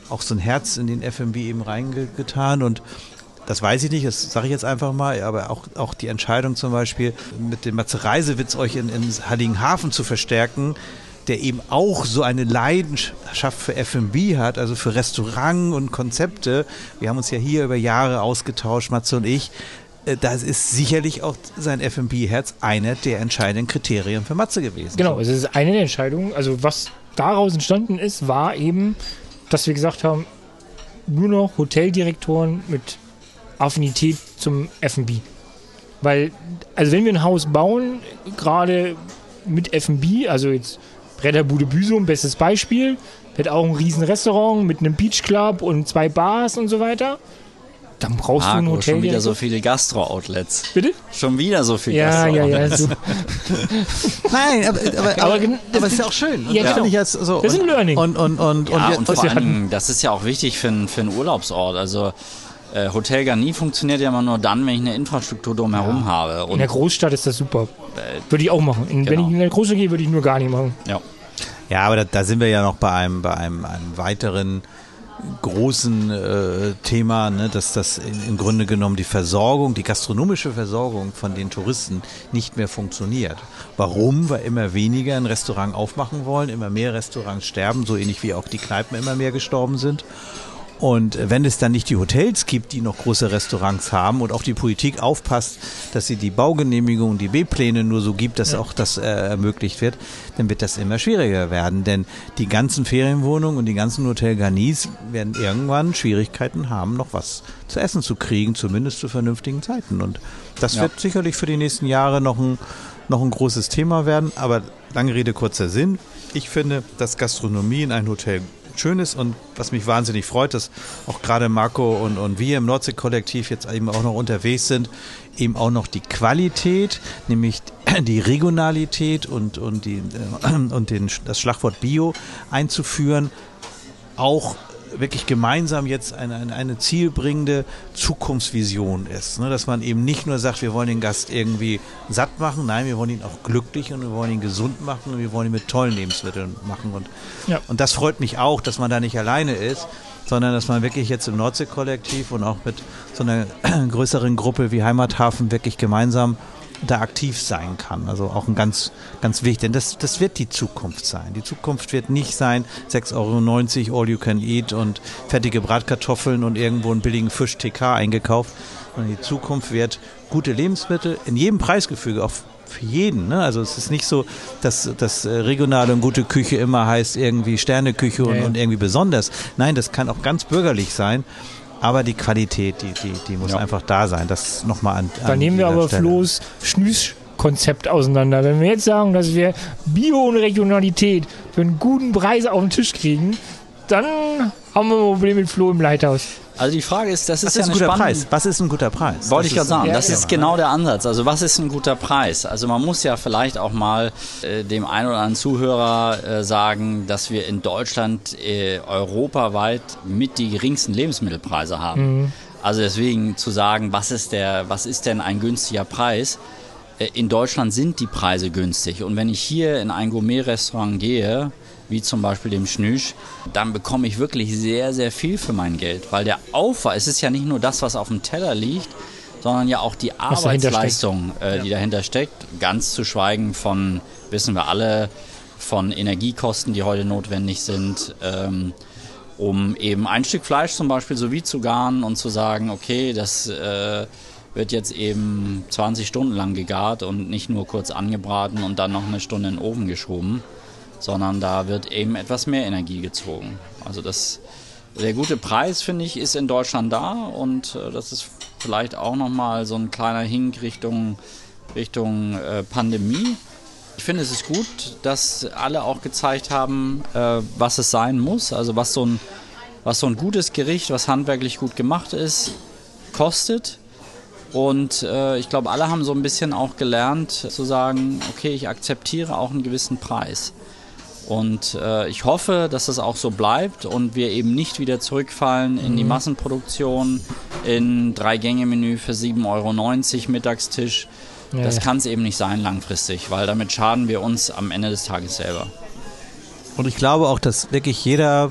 auch so ein Herz in den FMB eben reingetan und das weiß ich nicht, das sage ich jetzt einfach mal, aber auch, auch die Entscheidung zum Beispiel mit dem Matze Reisewitz euch in, in Heiligenhafen zu verstärken, der eben auch so eine Leidenschaft für F&B hat, also für Restaurant und Konzepte. Wir haben uns ja hier über Jahre ausgetauscht, Matze und ich. Äh, das ist sicherlich auch sein F&B-Herz einer der entscheidenden Kriterien für Matze gewesen. Genau, es ist eine der Entscheidungen. Also was daraus entstanden ist, war eben, dass wir gesagt haben, nur noch Hoteldirektoren mit Affinität zum F&B. Weil, also wenn wir ein Haus bauen, gerade mit F&B, also jetzt Bretterbude Büsum, bestes Beispiel. Hat auch ein riesen Restaurant mit einem Beachclub und zwei Bars und so weiter. Dann brauchst Marco, du ein Hotel. Schon wieder so viele Gastro-Outlets. Bitte? Schon wieder so viele ja, Gastro-Outlets. Ja, ja, so. *laughs* Nein, aber, aber, aber, aber, es ist ja auch schön. Ja, genau. Ich als, so. Das ist ein Learning. Und, und, und, ja, und, und vor allem, das ist ja auch wichtig für, einen, für einen Urlaubsort. Also Hotel Garni funktioniert ja immer nur dann, wenn ich eine Infrastruktur drumherum ja. habe. Und in der Großstadt ist das super. Äh, würde ich auch machen. In, genau. Wenn ich in der Großstadt gehe, würde ich nur Garni machen. Ja. Ja, aber da, da, sind wir ja noch bei einem, bei einem, einem weiteren großen äh, Thema, ne, dass das in, im Grunde genommen die Versorgung, die gastronomische Versorgung von den Touristen nicht mehr funktioniert. Warum? Weil immer weniger ein Restaurant aufmachen wollen, immer mehr Restaurants sterben, so ähnlich wie auch die Kneipen immer mehr gestorben sind. Und wenn es dann nicht die Hotels gibt, die noch große Restaurants haben und auch die Politik aufpasst, dass sie die Baugenehmigung, die B-Pläne nur so gibt, dass ja. auch das äh, ermöglicht wird, dann wird das immer schwieriger werden. Denn die ganzen Ferienwohnungen und die ganzen Hotel Garnis werden irgendwann Schwierigkeiten haben, noch was zu essen zu kriegen, zumindest zu vernünftigen Zeiten. Und das ja. wird sicherlich für die nächsten Jahre noch ein, noch ein großes Thema werden. Aber lange Rede, kurzer Sinn. Ich finde, dass Gastronomie in ein Hotel schön ist und was mich wahnsinnig freut, dass auch gerade Marco und, und wir im Nordsee-Kollektiv jetzt eben auch noch unterwegs sind, eben auch noch die Qualität, nämlich *clears throat* die Regionalität und, und, die, äh, *clears throat* und den, das Schlagwort Bio einzuführen, auch wirklich gemeinsam jetzt eine, eine, eine zielbringende Zukunftsvision ist. Ne? Dass man eben nicht nur sagt, wir wollen den Gast irgendwie satt machen, nein, wir wollen ihn auch glücklich und wir wollen ihn gesund machen und wir wollen ihn mit tollen Lebensmitteln machen. Und, ja. und das freut mich auch, dass man da nicht alleine ist, sondern dass man wirklich jetzt im Nordsee-Kollektiv und auch mit so einer *clears throat* größeren Gruppe wie Heimathafen wirklich gemeinsam da aktiv sein kann. Also auch ein ganz, ganz wichtig. Denn das, das wird die Zukunft sein. Die Zukunft wird nicht sein 6,90 Euro all you can eat und fertige Bratkartoffeln und irgendwo einen billigen Fisch TK eingekauft. Sondern die Zukunft wird gute Lebensmittel in jedem Preisgefüge, auch für jeden. Ne? Also es ist nicht so, dass das äh, regionale und gute Küche immer heißt irgendwie Sterneküche und, ja, ja. und irgendwie besonders. Nein, das kann auch ganz bürgerlich sein. Aber die Qualität, die, die, die muss ja. einfach da sein. Das nochmal an, an. Da nehmen wir aber Stelle. Flo's Schnüßkonzept auseinander. Wenn wir jetzt sagen, dass wir Bio und Regionalität für einen guten Preis auf den Tisch kriegen, dann haben wir ein Problem mit Flo im Leithaus. Also die Frage ist, das ist, was ja ist ein guter Preis? Was ist ein guter Preis? Wollte ich gerade sagen, das ist genau der Ansatz. Also was ist ein guter Preis? Also man muss ja vielleicht auch mal äh, dem einen oder anderen Zuhörer äh, sagen, dass wir in Deutschland äh, europaweit mit die geringsten Lebensmittelpreise haben. Mhm. Also deswegen zu sagen, was ist der, was ist denn ein günstiger Preis? Äh, in Deutschland sind die Preise günstig und wenn ich hier in ein Gourmet-Restaurant gehe, wie zum Beispiel dem Schnüsch, dann bekomme ich wirklich sehr, sehr viel für mein Geld. Weil der Aufwand, es ist ja nicht nur das, was auf dem Teller liegt, sondern ja auch die Arbeitsleistung, äh, die ja. dahinter steckt. Ganz zu schweigen von, wissen wir alle, von Energiekosten, die heute notwendig sind, ähm, um eben ein Stück Fleisch zum Beispiel so wie zu garen und zu sagen, okay, das äh, wird jetzt eben 20 Stunden lang gegart und nicht nur kurz angebraten und dann noch eine Stunde in den Ofen geschoben sondern da wird eben etwas mehr Energie gezogen. Also das, der gute Preis, finde ich, ist in Deutschland da und äh, das ist vielleicht auch nochmal so ein kleiner Hink Richtung, Richtung äh, Pandemie. Ich finde, es ist gut, dass alle auch gezeigt haben, äh, was es sein muss, also was so, ein, was so ein gutes Gericht, was handwerklich gut gemacht ist, kostet. Und äh, ich glaube, alle haben so ein bisschen auch gelernt zu sagen, okay, ich akzeptiere auch einen gewissen Preis. Und äh, ich hoffe, dass das auch so bleibt und wir eben nicht wieder zurückfallen in die mhm. Massenproduktion, in Drei-Gänge-Menü für 7,90 Euro Mittagstisch. Ja, das ja. kann es eben nicht sein langfristig, weil damit schaden wir uns am Ende des Tages selber. Und ich glaube auch, dass wirklich jeder,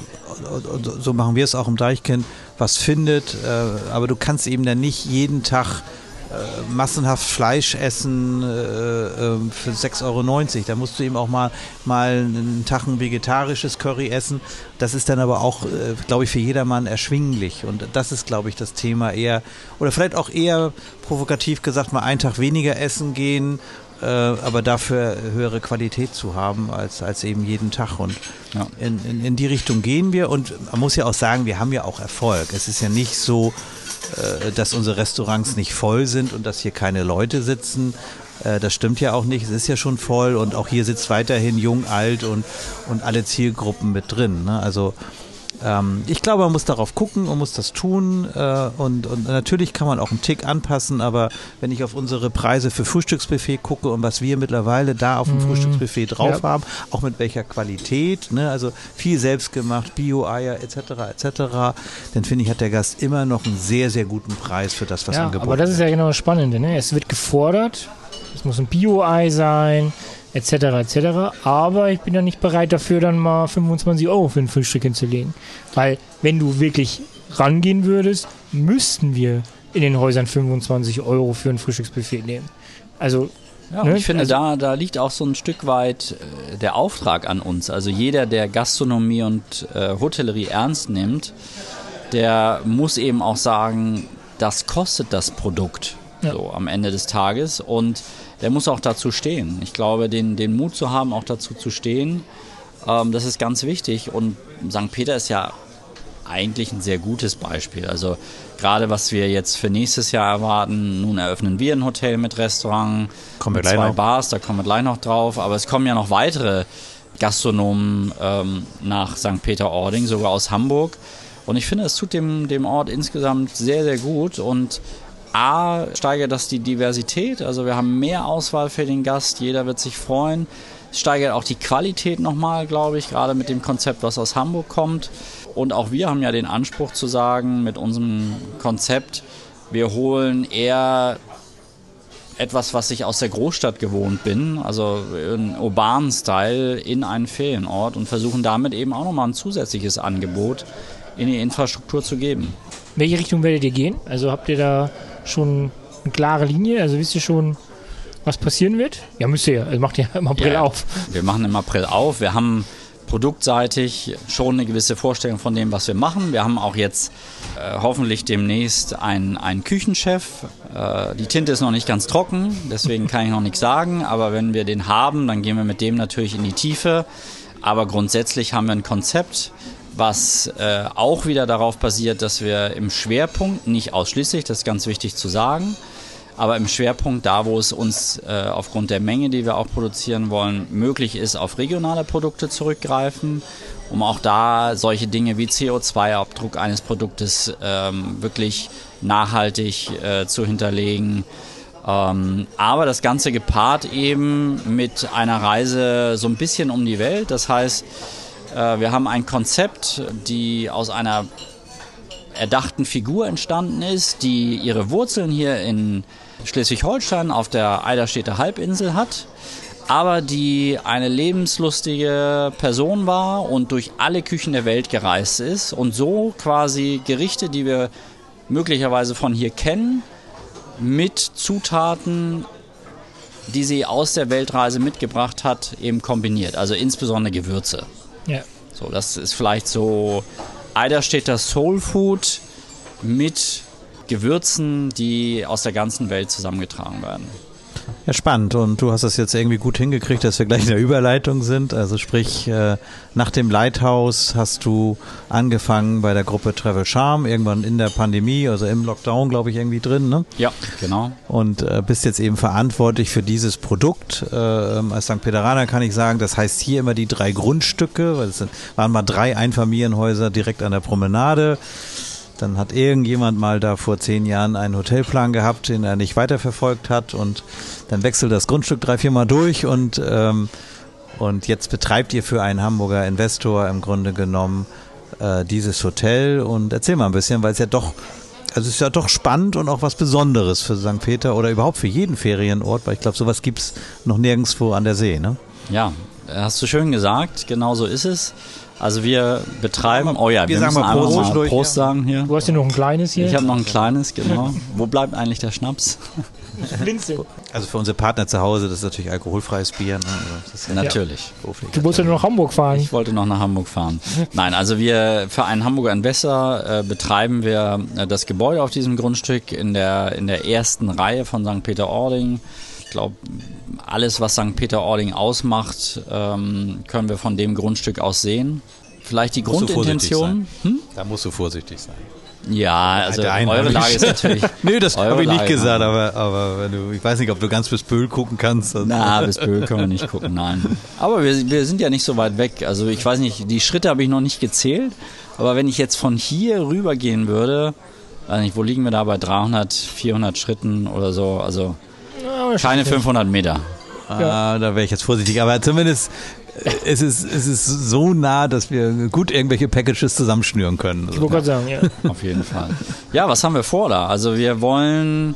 so machen wir es auch im Deichkind, was findet. Äh, aber du kannst eben dann nicht jeden Tag äh, massenhaft Fleisch essen äh, äh, für 6,90 Euro. Da musst du eben auch mal, mal einen Tag ein vegetarisches Curry essen. Das ist dann aber auch, äh, glaube ich, für jedermann erschwinglich. Und das ist, glaube ich, das Thema eher, oder vielleicht auch eher provokativ gesagt, mal einen Tag weniger essen gehen äh, aber dafür höhere Qualität zu haben als, als eben jeden Tag. Und ja. in, in, in, die Richtung gehen wir. Und man muss ja auch sagen, wir haben ja auch Erfolg. Es ist ja nicht so, äh, dass unsere Restaurants nicht voll sind und dass hier keine Leute sitzen. Äh, das stimmt ja auch nicht. Es ist ja schon voll und auch hier sitzt weiterhin jung, alt und, und alle Zielgruppen mit drin. Ne? Also ähm, ich glaube, man muss darauf gucken und muss das tun. Äh, und, und, natürlich kann man auch einen Tick anpassen, aber wenn ich auf unsere Preise für Frühstücksbuffet gucke und was wir mittlerweile da auf dem mm, Frühstücksbuffet drauf ja. haben, auch mit welcher Qualität, ne? also viel selbstgemacht, Bio-Eier etc. etc., dann finde ich, hat der Gast immer noch einen sehr, sehr guten Preis für das, was ja, angeboten wird. Aber das ist ja genau das Spannende. Ne? Es wird gefordert, es muss ein Bio-Ei sein, etc. etc. Aber ich bin ja nicht bereit dafür, dann mal 25 Euro für ein Frühstück hinzulegen. Weil wenn du wirklich rangehen würdest, müssten wir in den Häusern 25 Euro für ein Frühstücksbuffet nehmen. Also ja, ne? ich finde, also, da, da liegt auch so ein Stück weit äh, der Auftrag an uns. Also jeder, der Gastronomie und äh, Hotellerie ernst nimmt, der muss eben auch sagen, das kostet das Produkt ja. so am Ende des Tages und der muss auch dazu stehen. Ich glaube, den, den Mut zu haben, auch dazu zu stehen, ähm, das ist ganz wichtig und St. Peter ist ja eigentlich ein sehr gutes Beispiel. Also gerade was wir jetzt für nächstes Jahr erwarten, nun eröffnen wir ein Hotel mit Restaurant, kommen mit zwei noch. Bars, da kommen wir gleich noch drauf, aber es kommen ja noch weitere Gastronomen ähm, nach St. Peter-Ording, sogar aus Hamburg. Und ich finde, es tut dem, dem Ort insgesamt sehr, sehr gut und A, steigert das die Diversität, also wir haben mehr Auswahl für den Gast, jeder wird sich freuen. Es steigert auch die Qualität nochmal, glaube ich, gerade mit dem Konzept, was aus Hamburg kommt. Und auch wir haben ja den Anspruch zu sagen, mit unserem Konzept, wir holen eher etwas, was ich aus der Großstadt gewohnt bin, also einen urbanen Style in einen Ferienort und versuchen damit eben auch nochmal ein zusätzliches Angebot in die Infrastruktur zu geben. In welche Richtung werdet ihr gehen? Also habt ihr da schon eine klare Linie? Also wisst ihr schon, was passieren wird? Ja, müsst ihr. Also macht ihr *laughs* im April ja, auf. Wir machen im April auf. Wir haben produktseitig schon eine gewisse Vorstellung von dem, was wir machen. Wir haben auch jetzt äh, hoffentlich demnächst einen, einen Küchenchef. Äh, die Tinte ist noch nicht ganz trocken, deswegen *laughs* kann ich noch nichts sagen. Aber wenn wir den haben, dann gehen wir mit dem natürlich in die Tiefe. Aber grundsätzlich haben wir ein Konzept, was äh, auch wieder darauf basiert, dass wir im Schwerpunkt, nicht ausschließlich, das ist ganz wichtig zu sagen, aber im Schwerpunkt da, wo es uns äh, aufgrund der Menge, die wir auch produzieren wollen, möglich ist, auf regionale Produkte zurückgreifen, um auch da solche Dinge wie CO2-Abdruck eines Produktes ähm, wirklich nachhaltig äh, zu hinterlegen. Ähm, aber das Ganze gepaart eben mit einer Reise so ein bisschen um die Welt. Das heißt, wir haben ein Konzept, die aus einer erdachten Figur entstanden ist, die ihre Wurzeln hier in Schleswig-Holstein auf der Eiderstädter Halbinsel hat, aber die eine lebenslustige Person war und durch alle Küchen der Welt gereist ist und so quasi Gerichte, die wir möglicherweise von hier kennen, mit Zutaten, die sie aus der Weltreise mitgebracht hat, eben kombiniert. Also insbesondere Gewürze. Ja. So, das ist vielleicht so Eiderstädter Soul Food mit Gewürzen, die aus der ganzen Welt zusammengetragen werden. Ja, spannend. Und du hast das jetzt irgendwie gut hingekriegt, dass wir gleich in der Überleitung sind. Also sprich, äh, nach dem Lighthouse hast du angefangen bei der Gruppe Travel Charm, irgendwann in der Pandemie, also im Lockdown, glaube ich, irgendwie drin. Ne? Ja, genau. Und äh, bist jetzt eben verantwortlich für dieses Produkt. Äh, als St. Pederaner kann ich sagen, das heißt hier immer die drei Grundstücke, weil es waren mal drei Einfamilienhäuser direkt an der Promenade. Dann hat irgendjemand mal da vor zehn Jahren einen Hotelplan gehabt, den er nicht weiterverfolgt hat und dann wechselt das Grundstück drei, vier Mal durch und, ähm, und jetzt betreibt ihr für einen Hamburger Investor im Grunde genommen äh, dieses Hotel und erzähl mal ein bisschen, weil es ja doch also es ist ja doch spannend und auch was Besonderes für St. Peter oder überhaupt für jeden Ferienort, weil ich glaube, sowas gibt es noch nirgendwo an der See, ne? Ja, hast du schön gesagt, genau so ist es. Also wir betreiben, oh ja, wir, wir sagen mal Prost, mal Prost sagen hier. Du hast ja noch ein kleines hier. Ich habe noch ein kleines, genau. Wo bleibt eigentlich der Schnaps? *laughs* Also für unsere Partner zu Hause, das ist natürlich alkoholfreies Bier. Ne? Also natürlich. Ja. Du musst ja nur nach Hamburg fahren. Ich wollte noch nach Hamburg fahren. Nein, also wir für einen Hamburger Investor äh, betreiben wir äh, das Gebäude auf diesem Grundstück in der, in der ersten Reihe von St. Peter-Ording. Ich glaube, alles, was St. Peter-Ording ausmacht, ähm, können wir von dem Grundstück aus sehen. Vielleicht die Grundintention. Hm? Da musst du vorsichtig sein. Ja, also eure Lage ist natürlich. *laughs* Nö, das habe ich nicht gesagt, aber, aber wenn du, ich weiß nicht, ob du ganz bis Böhl gucken kannst. Also. Na, bis Böhl können wir nicht gucken, nein. Aber wir, wir sind ja nicht so weit weg. Also ich weiß nicht, die Schritte habe ich noch nicht gezählt, aber wenn ich jetzt von hier rüber gehen würde, weiß nicht, wo liegen wir da bei 300, 400 Schritten oder so, also keine 500 Meter. Ah, da wäre ich jetzt vorsichtig, aber zumindest äh, es ist, es ist so nah, dass wir gut irgendwelche Packages zusammenschnüren können. Also, ich wollte gerade sagen, ja. *laughs* Auf jeden Fall. Ja, was haben wir vor da? Also wir wollen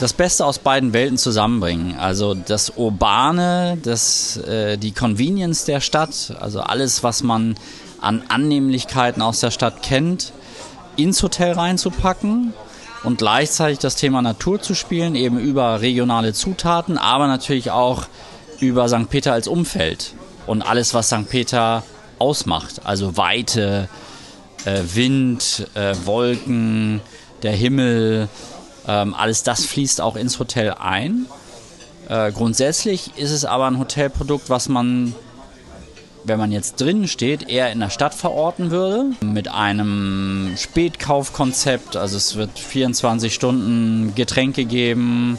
das Beste aus beiden Welten zusammenbringen. Also das Urbane, das, äh, die Convenience der Stadt, also alles, was man an Annehmlichkeiten aus der Stadt kennt, ins Hotel reinzupacken und gleichzeitig das Thema Natur zu spielen, eben über regionale Zutaten, aber natürlich auch über St. Peter als Umfeld und alles, was St. Peter ausmacht. Also Weite, äh, Wind, äh, Wolken, der Himmel, ähm, alles das fließt auch ins Hotel ein. Äh, grundsätzlich ist es aber ein Hotelprodukt, was man, wenn man jetzt drin steht, eher in der Stadt verorten würde. Mit einem Spätkaufkonzept. Also es wird 24 Stunden Getränke geben,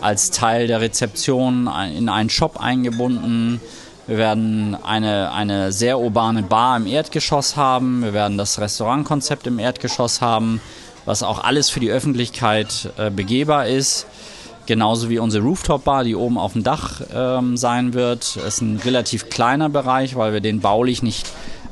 als Teil der Rezeption in einen Shop eingebunden. Wir werden eine, eine sehr urbane Bar im Erdgeschoss haben. Wir werden das Restaurantkonzept im Erdgeschoss haben, was auch alles für die Öffentlichkeit äh, begehbar ist. Genauso wie unsere Rooftop-Bar, die oben auf dem Dach ähm, sein wird. Es ist ein relativ kleiner Bereich, weil wir den baulich nicht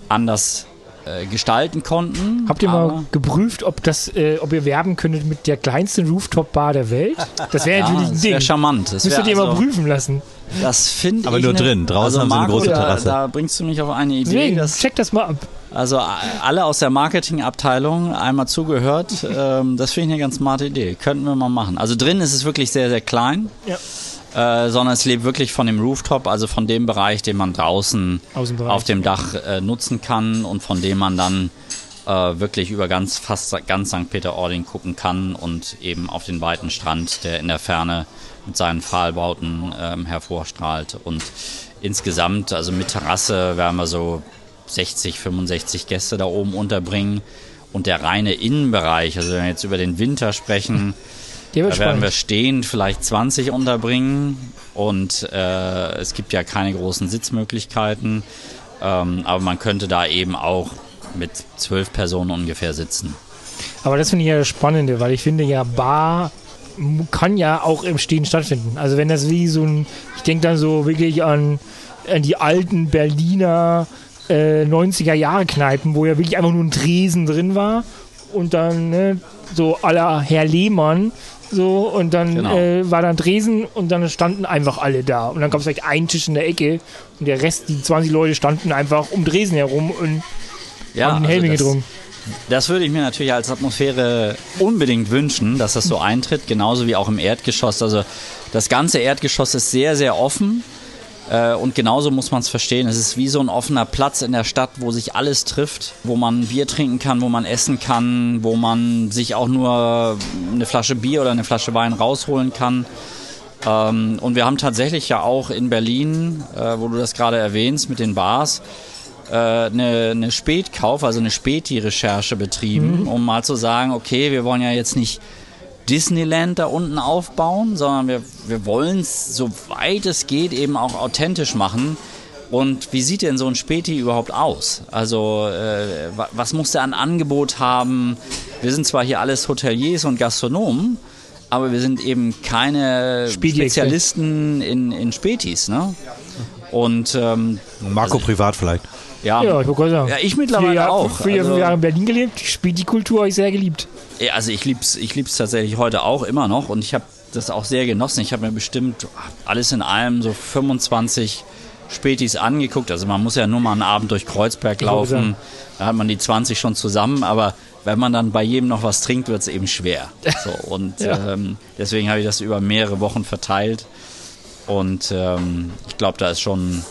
anders äh, gestalten konnten. Habt ihr mal geprüft, ob, das, äh, ob ihr werben könntet mit der kleinsten Rooftop-Bar der Welt? Das wäre ja, natürlich ein Ding. Das charmant. Das Müsstet ihr also, mal prüfen lassen. Das finde ich. Aber nur ne, drin. Draußen also haben sie eine große Terrasse. Da, da, bringst du mich auf eine Idee. Deswegen, das, check das mal ab. Also alle aus der Marketingabteilung einmal zugehört. ähm, das finde ich eine ganz smarte Idee. Könnten wir mal machen. Also drin ist es wirklich sehr, sehr klein. Ja. Äh, sondern es lebt wirklich von dem Rooftop, also von dem Bereich, den man draußen auf dem Dach äh, nutzen kann und von dem man dann äh, wirklich über ganz fast ganz St. Peter-Ording gucken kann und eben auf den weiten Strand, der in der Ferne mit seinen Pfahlbauten ähm, hervorstrahlt. Und insgesamt, also mit Terrasse, werden wir so 60, 65 Gäste da oben unterbringen. Und der reine Innenbereich, also wenn wir jetzt über den Winter sprechen, *laughs* da werden spannend. wir stehend vielleicht 20 unterbringen. Und äh, es gibt ja keine großen Sitzmöglichkeiten. Ähm, aber man könnte da eben auch mit zwölf Personen ungefähr sitzen. Aber das finde ich ja das Spannende, weil ich finde ja Bar kann ja auch im Stehen stattfinden. Also wenn das wie so ein, ich denke dann so wirklich an, an die alten Berliner äh, 90er Jahre Kneipen, wo ja wirklich einfach nur ein Tresen drin war und dann ne, so aller Herr Lehmann so und dann genau. äh, war dann Dresen und dann standen einfach alle da und dann gab es vielleicht einen Tisch in der Ecke und der Rest, die 20 Leute standen einfach um Dresen herum und ja, haben den Helme also getrunken. Das würde ich mir natürlich als Atmosphäre unbedingt wünschen, dass das so eintritt, genauso wie auch im Erdgeschoss. Also das ganze Erdgeschoss ist sehr, sehr offen. Äh, und genauso muss man es verstehen. Es ist wie so ein offener Platz in der Stadt, wo sich alles trifft, wo man Bier trinken kann, wo man essen kann, wo man sich auch nur eine Flasche Bier oder eine Flasche Wein rausholen kann. Ähm, und wir haben tatsächlich ja auch in Berlin, äh, wo du das gerade erwähnst, mit den Bars, eine, eine Spätkauf, also eine Späti-Recherche betrieben, mhm. um mal zu sagen, okay, wir wollen ja jetzt nicht Disneyland da unten aufbauen, sondern wir, wir wollen es, soweit es geht, eben auch authentisch machen. Und wie sieht denn so ein Späti überhaupt aus? Also, äh, was muss der an Angebot haben? Wir sind zwar hier alles Hoteliers und Gastronomen, aber wir sind eben keine Spezialisten in, in Spätis. Ne? Und ähm, Marco also, privat vielleicht. Ja, ja ich, ja, ich mittlerweile Jahre, auch. Vier, also, Jahre in Berlin gelebt, Späti-Kultur habe ich sehr geliebt. Ja, also ich lieb's, ich lieb's tatsächlich heute auch immer noch und ich habe das auch sehr genossen. Ich habe mir bestimmt alles in allem so 25 Spätis angeguckt. Also man muss ja nur mal einen Abend durch Kreuzberg laufen, da hat man die 20 schon zusammen, aber wenn man dann bei jedem noch was trinkt, wird es eben schwer. *laughs* So, und ja. ähm, deswegen habe ich das über mehrere Wochen verteilt. Und ähm, ich glaube, da ist schon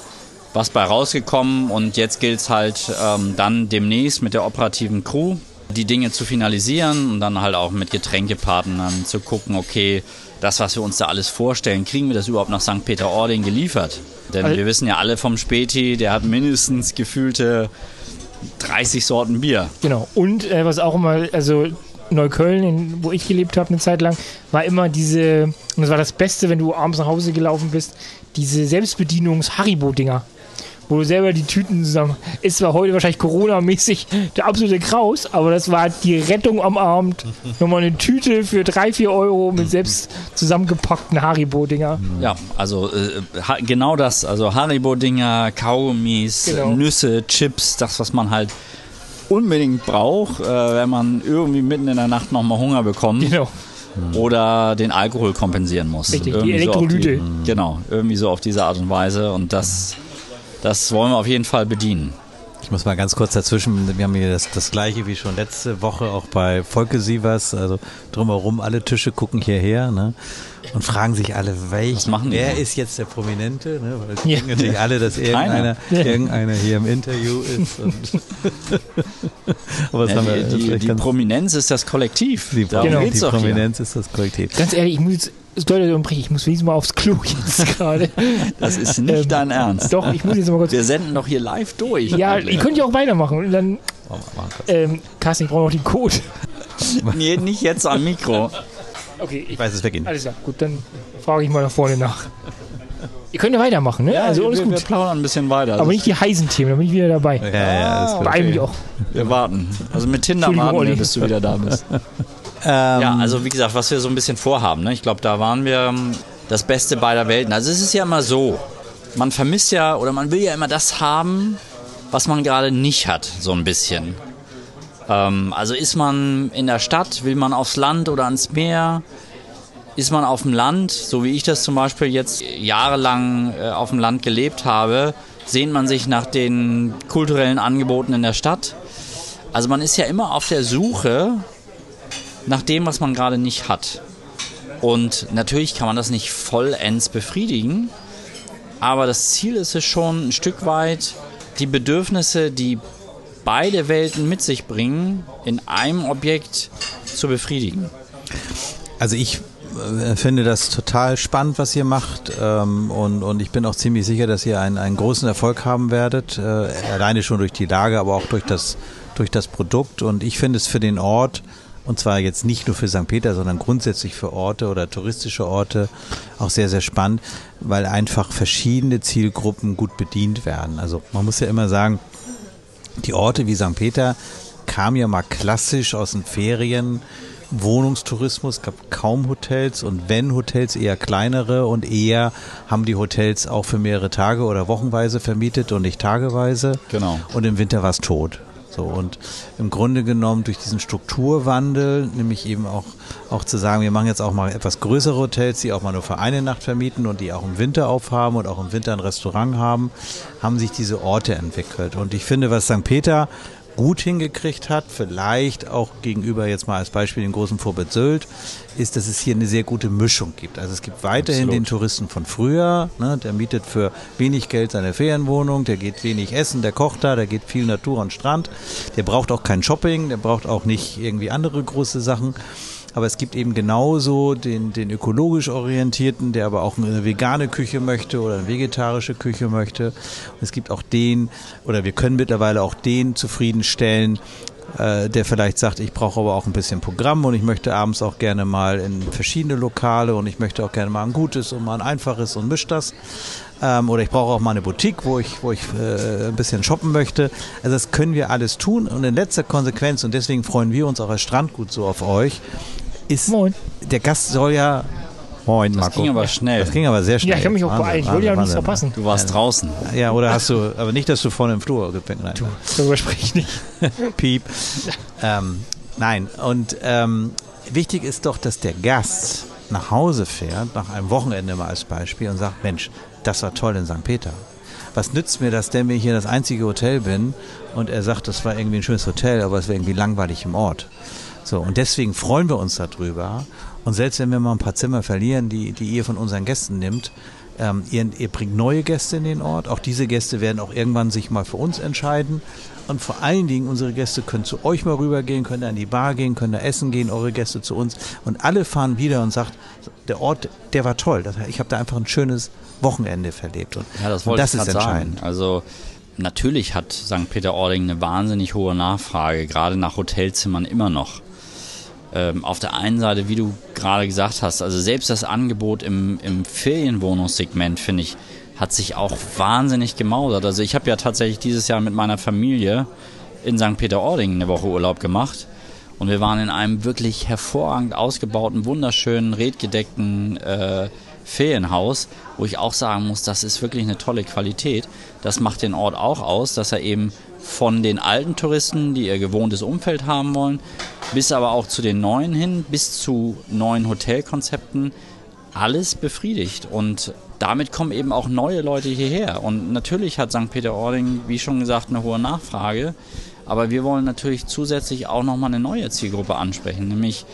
was bei rausgekommen. Und jetzt gilt es halt ähm, dann demnächst mit der operativen Crew die Dinge zu finalisieren und dann halt auch mit Getränkepartnern zu gucken, okay, das, was wir uns da alles vorstellen, kriegen wir das überhaupt nach St. Peter-Ording geliefert? Denn also, wir wissen ja alle vom Späti, der hat mindestens gefühlte 30 Sorten Bier. Genau. Und äh, was auch immer, also Neukölln, in, wo ich gelebt habe eine Zeit lang, war immer diese, und das war das Beste, wenn du abends nach Hause gelaufen bist, diese Selbstbedienungs-Haribo-Dinger wo du selber die Tüten zusammen. Ist zwar heute wahrscheinlich Corona-mäßig der absolute Kraus, aber das war die Rettung am Abend. *laughs* Nochmal eine Tüte für 3, 4 Euro mit selbst zusammengepackten Haribo-Dinger. Ja, also äh, genau das. Also Haribo-Dinger, Kaugummis, genau. Nüsse, Chips, das, was man halt unbedingt braucht, äh, wenn man irgendwie mitten in der Nacht nochmal Hunger bekommt. Genau oder den Alkohol kompensieren muss. Richtig, irgendwie die Elektrolyte. So die, genau, irgendwie so auf diese Art und Weise. Und das das wollen wir auf jeden Fall bedienen. Ich muss mal ganz kurz dazwischen, wir haben hier das, das gleiche wie schon letzte Woche auch bei Volke Sievers, also drumherum alle Tische gucken hierher ne, und fragen sich alle, welch, wer ist jetzt der Prominente, ne, weil ja. natürlich alle, dass irgendeiner, irgendeiner hier im Interview ist. *laughs* Aber ja, die, die, die Prominenz ist das Kollektiv. Die, genau. die Prominenz hier. ist das Kollektiv. Ganz ehrlich, ich muss jetzt Leute umbrechen, ich muss wenigstens mal aufs Klo jetzt *laughs* gerade. Das ist nicht ähm, dein Ernst. Doch, ich muss jetzt mal kurz. Wir senden doch hier live durch. Ja, ihr könnt ja auch weitermachen. Und dann. Oh, ähm, Carsten, ich brauche noch den Code. *laughs* nee, nicht jetzt am Mikro. Okay, ich, ich weiß es weggehen. Alles klar, gut, dann frage ich mal nach vorne nach. Ihr könnt ja weitermachen, ne? Ja, also alles wir, gut. Wir plaudern ein bisschen weiter. Aber nicht die heißen Themen, da bin ich wieder dabei. Ja, ja, ja. Bei okay. auch. Wir warten. Also mit Tinder warten wir, bis du wieder da bist. *laughs* Ähm, ja, also wie gesagt, was wir so ein bisschen vorhaben. Ne? Ich glaube, da waren wir ähm, das Beste beider Welten. Also es ist ja immer so, man vermisst ja oder man will ja immer das haben, was man gerade nicht hat, so ein bisschen. Ähm, also ist man in der Stadt, will man aufs Land oder ans Meer? Ist man auf dem Land, so wie ich das zum Beispiel jetzt jahrelang äh, auf dem Land gelebt habe, sehnt man sich nach den kulturellen Angeboten in der Stadt. Also man ist ja immer auf der Suche nach dem, was man gerade nicht hat. Und natürlich kann man das nicht vollends befriedigen, aber das Ziel ist es schon ein Stück weit, die Bedürfnisse, die beide Welten mit sich bringen, in einem Objekt zu befriedigen. Also ich äh, finde das total spannend, was ihr macht ähm, und, ich bin auch ziemlich sicher, dass ihr einen, einen großen Erfolg haben werdet, äh, alleine schon durch die Lage, aber auch durch das, durch das Produkt und ich finde es für den Ort und zwar jetzt nicht nur für St. Peter, sondern grundsätzlich für Orte oder touristische Orte auch sehr, sehr spannend, weil einfach verschiedene Zielgruppen gut bedient werden. Also man muss ja immer sagen, die Orte wie St. Peter kamen ja mal klassisch aus den Ferien. Wohnungstourismus, gab kaum Hotels und wenn Hotels eher kleinere und eher haben die Hotels auch für mehrere Tage oder wochenweise vermietet und nicht tageweise. Genau. Und im Winter war es tot. So, und im Grunde genommen durch diesen Strukturwandel, nämlich eben auch, auch zu sagen, wir machen jetzt auch mal etwas größere Hotels, die auch mal nur für eine Nacht vermieten und die auch im Winter aufhaben und auch im Winter ein Restaurant haben, haben sich diese Orte entwickelt. Und ich finde, was St. Peter gut hingekriegt hat, vielleicht auch gegenüber jetzt mal als Beispiel den großen Vorbild Sylt, ist, dass es hier eine sehr gute Mischung gibt. Also es gibt weiterhin Absolut. den Touristen von früher, ne, der mietet für wenig Geld seine Ferienwohnung, der geht wenig essen, der kocht da, der geht viel Natur und Strand, der braucht auch kein Shopping, der braucht auch nicht irgendwie andere große Sachen aber es gibt eben genauso den, den ökologisch orientierten, der aber auch eine vegane Küche möchte oder eine vegetarische Küche möchte. Und es gibt auch den, oder wir können mittlerweile auch den zufriedenstellen, äh, der vielleicht sagt, ich brauche aber auch ein bisschen Programm und ich möchte abends auch gerne mal in verschiedene Lokale und ich möchte auch gerne mal ein gutes und mal ein einfaches und misch das. Ähm, oder ich brauche auch mal eine Boutique, wo ich, wo ich äh, ein bisschen shoppen möchte. Also das können wir alles tun und in letzter Konsequenz, und deswegen freuen wir uns auch als Strandgut so auf euch, ist, Moin. der Gast soll ja Moin, Marco. Das ging aber schnell. Das ging aber sehr schnell. Ja, ich habe mich auch beeilt. Ich wollte ja auch nichts verpassen. Du warst draußen. Ja, oder hast du, aber nicht, dass du vorne im Flur gepennt hast. darüber spreche ich nicht. *laughs* Piep. Ähm, nein, und ähm, wichtig ist doch, dass der Gast nach Hause fährt, nach einem Wochenende mal als Beispiel, und sagt, Mensch, das war toll in St. Peter. Was nützt mir das denn, wenn ich hier das einzige Hotel bin und er sagt, das war irgendwie ein schönes Hotel, aber es wäre irgendwie langweilig im Ort. So, und deswegen freuen wir uns darüber. Und selbst wenn wir mal ein paar Zimmer verlieren, die, die ihr von unseren Gästen nimmt, ähm, ihr, ihr, bringt neue Gäste in den Ort. Auch diese Gäste werden auch irgendwann sich mal für uns entscheiden. Und vor allen Dingen, unsere Gäste können zu euch mal rübergehen, können an die Bar gehen, können da essen gehen, eure Gäste zu uns. Und alle fahren wieder und sagt, der Ort, der war toll. Ich habe da einfach ein schönes Wochenende verlebt. Und, ja, das, wollte das ist entscheidend. Sagen. Also natürlich hat St. Peter-Ording eine wahnsinnig hohe Nachfrage, gerade nach Hotelzimmern immer noch ähm, auf der einen Seite, wie du gerade gesagt hast, also selbst das Angebot im, im Ferienwohnungssegment, finde ich, hat sich auch wahnsinnig gemausert. Also ich habe ja tatsächlich dieses Jahr mit meiner Familie in St. Peter-Ording eine Woche Urlaub gemacht. Und wir waren in einem wirklich hervorragend ausgebauten, wunderschönen, redgedeckten äh, Ferienhaus, wo ich auch sagen muss, das ist wirklich eine tolle Qualität. Das macht den Ort auch aus, dass er eben von den alten Touristen, die ihr gewohntes Umfeld haben wollen, bis aber auch zu den neuen hin, bis zu neuen Hotelkonzepten, alles befriedigt. Und damit kommen eben auch neue Leute hierher. Und natürlich hat St. Peter-Ording, wie schon gesagt, eine hohe Nachfrage. Aber wir wollen natürlich zusätzlich auch nochmal eine neue Zielgruppe ansprechen, nämlich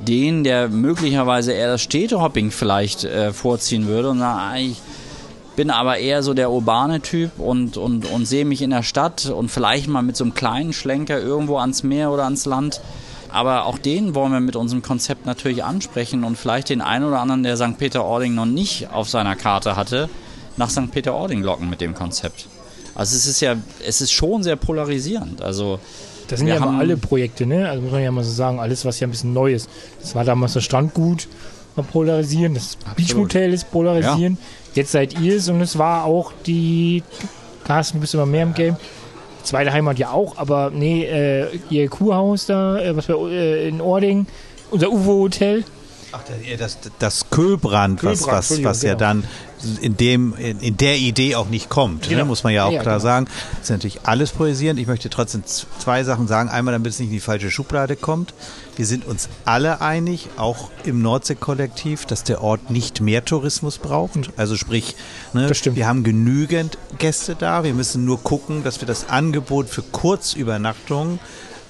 den, der möglicherweise eher das Städtehopping vielleicht äh, vorziehen würde und sagt, ah, ich bin aber eher so der urbane Typ und, und, und sehe mich in der Stadt und vielleicht mal mit so einem kleinen Schlenker irgendwo ans Meer oder ans Land. Aber auch den wollen wir mit unserem Konzept natürlich ansprechen und vielleicht den einen oder anderen, der St. Peter-Ording noch nicht auf seiner Karte hatte, nach St. Peter-Ording locken mit dem Konzept. Also es ist ja, es ist schon sehr polarisierend. Also das sind ja alle Projekte, ne? Also muss man ja mal so sagen, alles, was ja ein bisschen neu ist. Das war damals das Strandgut, mal polarisieren, das Beachhotel ist polarisieren. Ja. Jetzt seid ihr es und es war auch die, Carsten, du bist immer mehr im Game. Zweite Heimat ja auch, aber nee, äh, ihr Kurhaus da, äh, was wir äh, in Ording, unser UFO-Hotel. Ach, das, das Köhlbrand, was, was, was ja genau. dann in, dem, in, in, der Idee auch nicht kommt, ne, genau. ne, muss man ja auch ja, klar genau. sagen. Das ist natürlich alles poesierend. Ich möchte trotzdem zwei Sachen sagen. Einmal, damit es nicht in die falsche Schublade kommt. Wir sind uns alle einig, auch im Nordsee-Kollektiv, dass der Ort nicht mehr Tourismus braucht. Also sprich, ne, wir haben genügend Gäste da. Wir müssen nur gucken, dass wir das Angebot für Kurzübernachtungen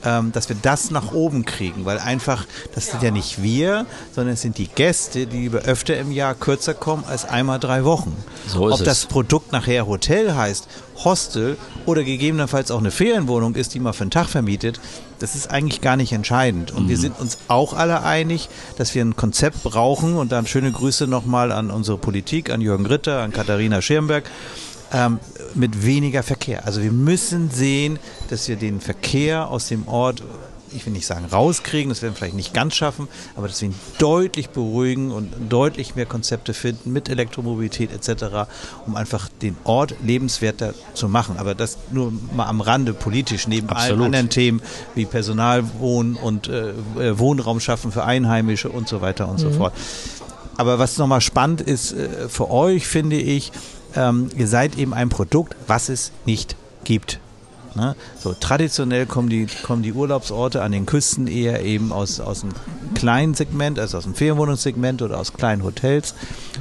ähm, dass wir das nach oben kriegen, weil einfach, das sind ja nicht wir, sondern es sind die Gäste, die lieber öfter im Jahr kürzer kommen als einmal drei Wochen. So ist Ob das Produkt nachher Hotel heißt, Hostel oder gegebenenfalls auch eine Ferienwohnung ist, die man für einen Tag vermietet, das ist eigentlich gar nicht entscheidend. Und mhm. wir sind uns auch alle einig, dass wir ein Konzept brauchen und dann schöne Grüße nochmal an unsere Politik, an Jürgen Ritter, an Katharina Schirmberg ähm, mit weniger Verkehr. Also wir müssen sehen, dass wir den Verkehr aus dem Ort ich will nicht sagen rauskriegen, das werden wir vielleicht nicht ganz schaffen, aber dass wir ihn deutlich beruhigen und deutlich mehr Konzepte finden mit Elektromobilität etc., um einfach den Ort lebenswerter zu machen. Aber das nur mal am Rande politisch, neben Absolut. allen anderen Themen wie Personalwohnen und äh, äh, Wohnraum schaffen für Einheimische und so weiter und mhm. so fort. Aber was nochmal spannend ist äh, für euch, finde ich, ähm, ihr seid eben ein Produkt, was es nicht gibt. Ne? So, traditionell kommen die, kommen die Urlaubsorte an den Küsten eher eben aus, aus einem kleinen Segment, also aus dem Ferienwohnungssegment oder aus kleinen Hotels.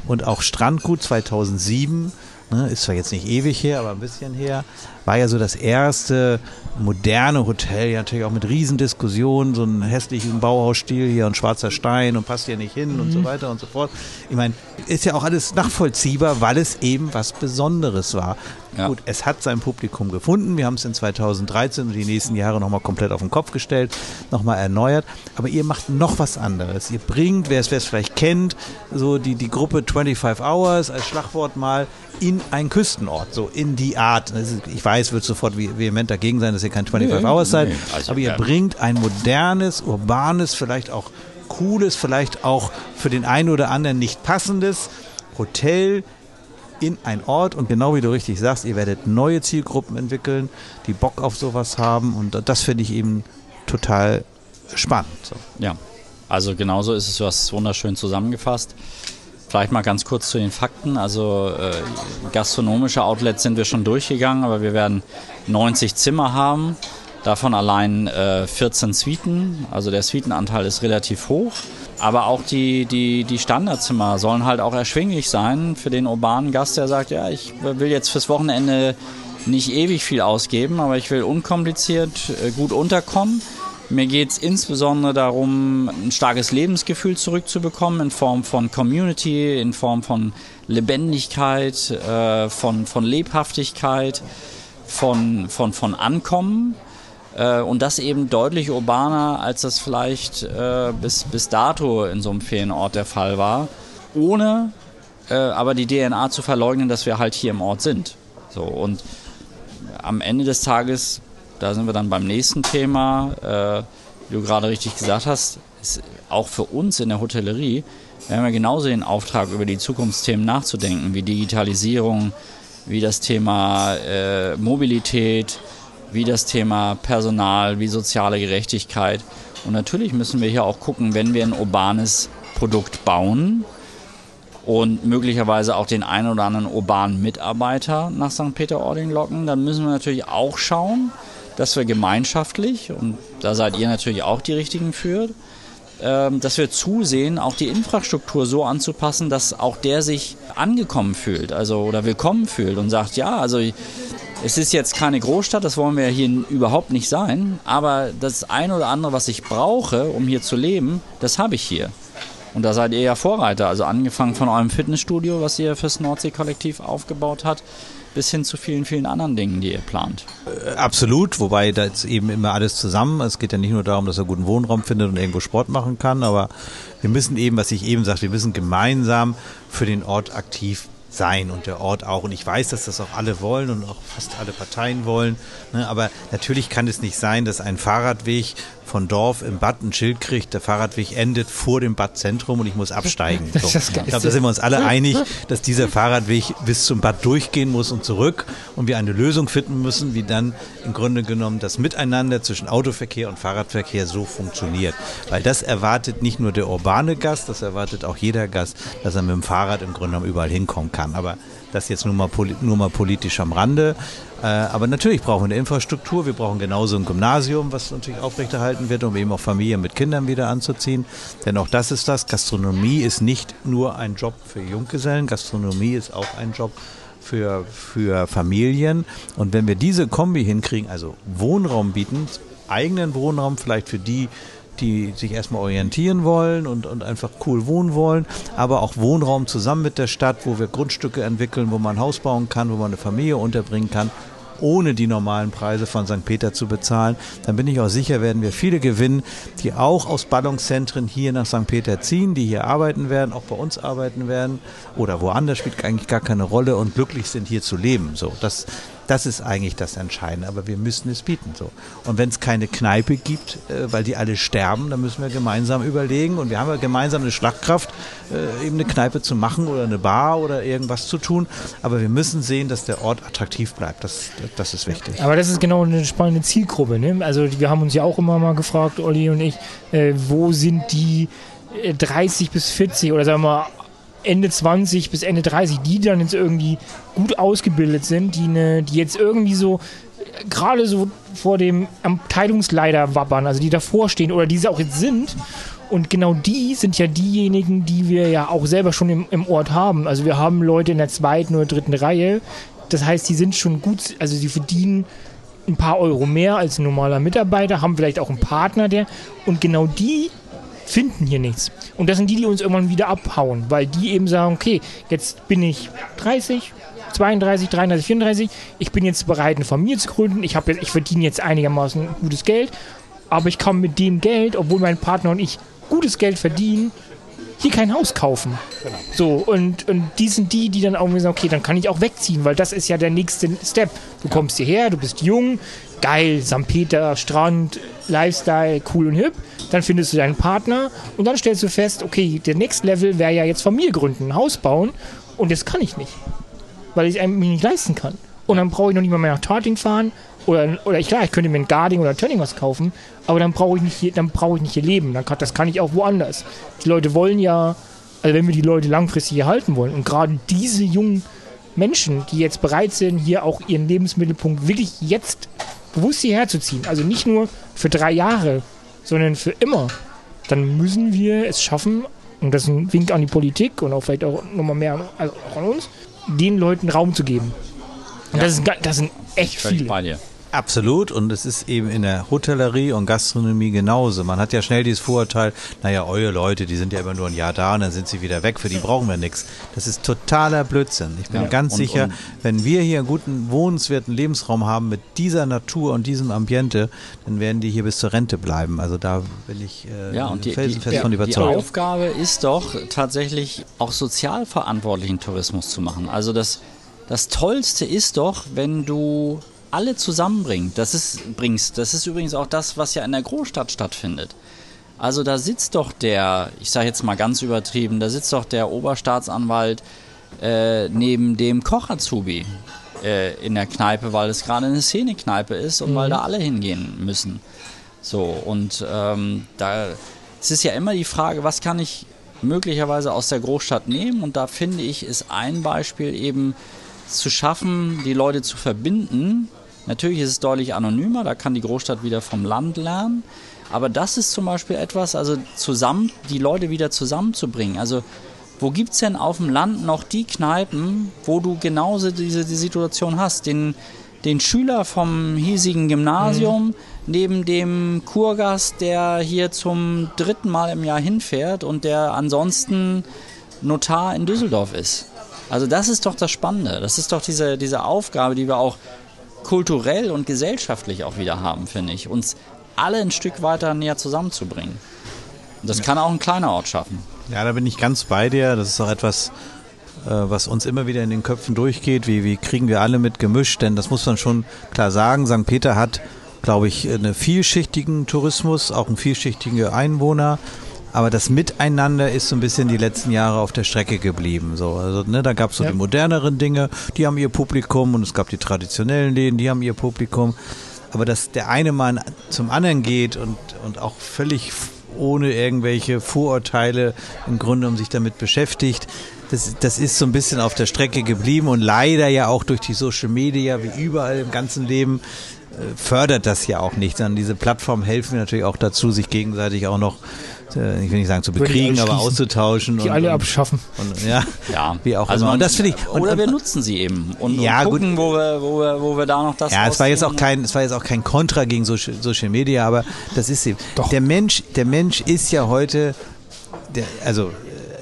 Und auch Strandgut 2007 ne, ist zwar jetzt nicht ewig her, aber ein bisschen her, war ja so das erste moderne Hotel, ja natürlich auch mit Riesendiskussionen, so einen hässlichen Bauhausstil hier und schwarzer Stein und passt hier nicht hin mhm. und so mhm. weiter und so fort. Ich meine, ist ja auch alles nachvollziehbar, weil es eben was Besonderes war. Ja. Gut, es hat sein Publikum gefunden. Wir haben es in 2013 und die nächsten Jahre nochmal komplett auf den Kopf gestellt, nochmal erneuert. Aber ihr macht noch was anderes. Ihr bringt, wer es vielleicht kennt, so die, die Gruppe 25 Hours als Schlagwort mal in einen Küstenort, so in die Art. Ich weiß, wird sofort vehement dagegen sein, dass ihr kein 25 nee, Hours seid, nee, also aber ihr bringt ein modernes, urbanes, vielleicht auch cooles, vielleicht auch für den einen oder anderen nicht passendes Hotel in ein Ort und genau wie du richtig sagst, ihr werdet neue Zielgruppen entwickeln, die Bock auf sowas haben und das finde ich eben total spannend. So. Ja, also genauso ist es, du hast es wunderschön zusammengefasst. Vielleicht mal ganz kurz zu den Fakten. Also äh, gastronomische Outlets sind wir schon durchgegangen, aber wir werden 90 Zimmer haben, davon allein äh, 14 Suiten. Also der Suitenanteil ist relativ hoch. Aber auch die, die, die Standardzimmer sollen halt auch erschwinglich sein für den urbanen Gast, der sagt, ja, ich will jetzt fürs Wochenende nicht ewig viel ausgeben, aber ich will unkompliziert äh, gut unterkommen. Mir geht es insbesondere darum, ein starkes Lebensgefühl zurückzubekommen in Form von Community, in Form von Lebendigkeit, äh, von, von Lebhaftigkeit, von, von, von Ankommen. Äh, und das eben deutlich urbaner, als das vielleicht äh, bis, bis dato in so einem Ferienort der Fall war. Ohne äh, aber die DNA zu verleugnen, dass wir halt hier im Ort sind. So, und am Ende des Tages da sind wir dann beim nächsten Thema. Äh, wie du gerade richtig gesagt hast, ist auch für uns in der Hotellerie, wir haben ja genauso den Auftrag, über die Zukunftsthemen nachzudenken, wie Digitalisierung, wie das Thema äh, Mobilität, wie das Thema Personal, wie soziale Gerechtigkeit. Und natürlich müssen wir hier auch gucken, wenn wir ein urbanes Produkt bauen und möglicherweise auch den einen oder anderen urbanen Mitarbeiter nach St. Peter-Ording locken, dann müssen wir natürlich auch schauen, dass wir gemeinschaftlich, und da seid ihr natürlich auch die Richtigen für, dass wir zusehen, auch die Infrastruktur so anzupassen, dass auch der sich angekommen fühlt, also oder willkommen fühlt und sagt, ja, also es ist jetzt keine Großstadt, das wollen wir hier überhaupt nicht sein, aber das eine oder andere, was ich brauche, um hier zu leben, das habe ich hier. Und da seid ihr ja Vorreiter, also angefangen von eurem Fitnessstudio, was ihr fürs Nordsee-Kollektiv aufgebaut habt, bis hin zu vielen, vielen anderen Dingen, die ihr plant. Äh, absolut, wobei da ist eben immer alles zusammen. Es geht ja nicht nur darum, dass er guten Wohnraum findet und irgendwo Sport machen kann, aber wir müssen eben, was ich eben sagte, wir müssen gemeinsam für den Ort aktiv sein und der Ort auch. Und ich weiß, dass das auch alle wollen und auch fast alle Parteien wollen. Ne? Aber natürlich kann es nicht sein, dass ein Fahrradweg von Dorf im Bad ein Schild kriegt, der Fahrradweg endet vor dem Badzentrum und ich muss absteigen. So. Ich glaube, da sind wir uns alle einig, dass dieser Fahrradweg bis zum Bad durchgehen muss und zurück und wir eine Lösung finden müssen, wie dann im Grunde genommen das Miteinander zwischen Autoverkehr und Fahrradverkehr so funktioniert. Weil das erwartet nicht nur der urbane Gast, das erwartet auch jeder Gast, dass er mit dem Fahrrad im Grunde genommen überall hinkommen kann. Aber das jetzt nur mal, nur mal politisch am Rande. Äh, aber natürlich brauchen wir eine Infrastruktur. Wir brauchen genauso ein Gymnasium, was natürlich aufrechterhalten wird, um eben auch Familien mit Kindern wieder anzuziehen. Denn auch das ist das. Gastronomie ist nicht nur ein Job für Junggesellen. Gastronomie ist auch ein Job für, für Familien. Und wenn wir diese Kombi hinkriegen, also Wohnraum bieten, eigenen Wohnraum vielleicht für die, die sich erstmal orientieren wollen und, und einfach cool wohnen wollen, aber auch Wohnraum zusammen mit der Stadt, wo wir Grundstücke entwickeln, wo man ein Haus bauen kann, wo man eine Familie unterbringen kann ohne die normalen Preise von St. Peter zu bezahlen, dann bin ich auch sicher, werden wir viele gewinnen, die auch aus Ballungszentren hier nach St. Peter ziehen, die hier arbeiten werden, auch bei uns arbeiten werden oder woanders spielt eigentlich gar keine Rolle und glücklich sind hier zu leben. So, das, das ist eigentlich das Entscheidende, aber wir müssen es bieten. So. Und wenn es keine Kneipe gibt, äh, weil die alle sterben, dann müssen wir gemeinsam überlegen und wir haben ja gemeinsam eine Schlagkraft, äh, eben eine Kneipe zu machen oder eine Bar oder irgendwas zu tun. Aber wir müssen sehen, dass der Ort attraktiv bleibt. Das, das ist wichtig. Aber das ist genau eine spannende Zielgruppe. Ne? Also wir haben uns ja auch immer mal gefragt, Olli und ich, äh, wo sind die 30 äh, bis 40 oder sagen wir mal Ende 20 bis Ende 30, die dann jetzt irgendwie gut ausgebildet sind, die, ne, die jetzt irgendwie so gerade so vor dem Abteilungsleiter wappern, also die davor stehen oder die auch jetzt sind. Und genau die sind ja diejenigen, die wir ja auch selber schon im, im Ort haben. Also wir haben Leute in der zweiten oder dritten Reihe. Das heißt, die sind schon gut, also sie verdienen ein paar Euro mehr als ein normaler Mitarbeiter, haben vielleicht auch einen Partner, der. Und genau die finden hier nichts. Und das sind die, die uns irgendwann wieder abhauen, weil die eben sagen, okay, jetzt bin ich 30, 32, 33, 34, ich bin jetzt bereit, eine Familie zu gründen, ich, jetzt, ich verdiene jetzt einigermaßen gutes Geld, aber ich kann mit dem Geld, obwohl mein Partner und ich gutes Geld verdienen, hier kein Haus kaufen. Genau. So, und, und die sind die, die dann auch sagen, okay, dann kann ich auch wegziehen, weil das ist ja der nächste Step. Du kommst hierher, du bist jung, geil, St. Peter, Strand, Lifestyle, cool und hip. Dann findest du deinen Partner und dann stellst du fest, okay, der Next Level wäre ja jetzt Familie gründen, ein Haus bauen und das kann ich nicht, weil ich es mir nicht leisten kann. Und dann brauche ich noch nicht mal mehr nach Tarting fahren oder, oder ich, klar, ich könnte mir ein Guarding oder ein Turning was kaufen, aber dann brauche ich nicht hier, dann brauche ich nicht hier leben. Dann kann, das kann ich auch woanders. Die Leute wollen ja, also wenn wir die Leute langfristig hier halten wollen und gerade diese jungen Menschen, die jetzt bereit sind, hier auch ihren Lebensmittelpunkt wirklich jetzt bewusst hierher zu ziehen, also nicht nur für drei Jahre, sondern für immer, dann müssen wir es schaffen, und das ist ein Wink an die Politik und auch vielleicht auch nochmal mehr also an uns, den Leuten Raum zu geben. Und ja. das, ist, das sind echt viele. Bei dir. Absolut und es ist eben in der Hotellerie und Gastronomie genauso. Man hat ja schnell dieses Vorurteil, naja, eure Leute, die sind ja immer nur ein Jahr da und dann sind sie wieder weg, für die brauchen wir nichts. Das ist totaler Blödsinn. Ich bin ja, ganz und, sicher, und wenn wir hier einen guten, wohnenswerten Lebensraum haben mit dieser Natur und diesem Ambiente, dann werden die hier bis zur Rente bleiben. Also da bin ich äh, ja, und die, felsenfest die, von überzeugt. Die Aufgabe ist doch tatsächlich auch sozial verantwortlichen Tourismus zu machen. Also das, das Tollste ist doch, wenn du alle zusammenbringt. Das ist, bringst. Das ist übrigens auch das, was ja in der Großstadt stattfindet. Also da sitzt doch der, ich sage jetzt mal ganz übertrieben, da sitzt doch der Oberstaatsanwalt äh, neben dem Kochazubi äh, in der Kneipe, weil es gerade eine Szenekneipe ist und mhm. weil da alle hingehen müssen. So, und ähm, da es ist ja immer die Frage, was kann ich möglicherweise aus der Großstadt nehmen? Und da finde ich, ist ein Beispiel eben zu schaffen, die Leute zu verbinden Natürlich ist es deutlich anonymer, da kann die Großstadt wieder vom Land lernen. Aber das ist zum Beispiel etwas, also zusammen, die Leute wieder zusammenzubringen. Also wo gibt es denn auf dem Land noch die Kneipen, wo du genauso diese die Situation hast? Den, den Schüler vom hiesigen Gymnasium mhm. neben dem Kurgast, der hier zum dritten Mal im Jahr hinfährt und der ansonsten Notar in Düsseldorf ist. Also das ist doch das Spannende. Das ist doch diese, diese Aufgabe, die wir auch kulturell und gesellschaftlich auch wieder haben, finde ich. Uns alle ein Stück weiter näher zusammenzubringen. Und das ja. kann auch ein kleiner Ort schaffen. Ja, da bin ich ganz bei dir. Das ist auch etwas, äh, was uns immer wieder in den Köpfen durchgeht. Wie, wie kriegen wir alle mit gemischt? Denn das muss man schon klar sagen. St. Peter hat, glaube ich, einen vielschichtigen Tourismus, auch einen vielschichtigen Einwohner. Aber das Miteinander ist so ein bisschen die letzten Jahre auf der Strecke geblieben. So, also, ne, da gab es so ja. die moderneren Dinge, die haben ihr Publikum und es gab die traditionellen Läden, die haben ihr Publikum. Aber dass der eine Mann zum anderen geht und, und auch völlig ohne irgendwelche Vorurteile im Grunde um sich damit beschäftigt. Das, das ist so ein bisschen auf der Strecke geblieben und leider ja auch durch die Social Media, wie überall im ganzen Leben, äh, fördert das ja auch nicht, sondern diese Plattformen helfen natürlich auch dazu, sich gegenseitig auch noch äh, ich will nicht sagen zu bekriegen, aber auszutauschen. Die und, alle abschaffen. Und, ja, *laughs* ja, wie auch also immer. Und das finde ich. Und, oder wir nutzen sie eben und, ja, und gucken, gut. Wo, wir, wo, wir, wo wir da noch das Ja, es war jetzt auch kein, es war jetzt auch kein Kontra gegen Social Media, aber das ist eben. Doch. Der Mensch, der Mensch ist ja heute, der, also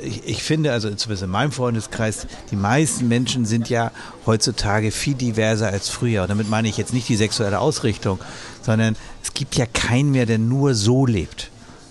ich, ich, finde, also zumindest in meinem Freundeskreis, die meisten Menschen sind ja heutzutage viel diverser als früher. Und damit meine ich jetzt nicht die sexuelle Ausrichtung, sondern es gibt ja keinen mehr, der nur so lebt.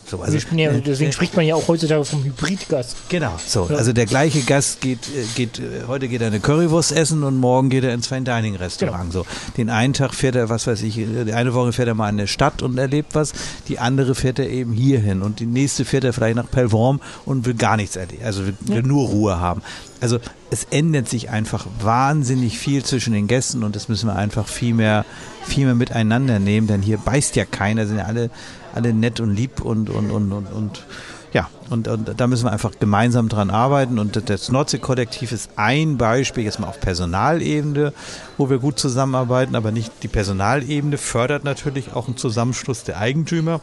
So, also, ja, äh, deswegen äh, spricht man ja auch heutzutage vom Hybridgast. Genau, so. Ja. Also der gleiche Gast geht, äh, geht, heute geht er eine Currywurst essen und morgen geht er ins Fine Dining Restaurant. Genau. So. Den einen Tag fährt er, was weiß ich, die eine Woche fährt er mal in eine Stadt und erlebt was, die andere fährt er eben hierhin und die nächste fährt er vielleicht nach Pelvorm und will gar nichts erleben, also will, will nur Ruhe haben. Also es ändert sich einfach wahnsinnig viel zwischen den Gästen und das müssen wir einfach viel mehr, viel mehr miteinander nehmen, denn hier beißt ja keiner, sind ja alle alle nett und lieb und, und, und, und, und ja, und, und da müssen wir einfach gemeinsam dran arbeiten. Und das Nordsee-Kollektiv ist ein Beispiel, jetzt mal auf Personalebene, wo wir gut zusammenarbeiten, aber nicht die Personalebene fördert natürlich auch einen Zusammenschluss der Eigentümer.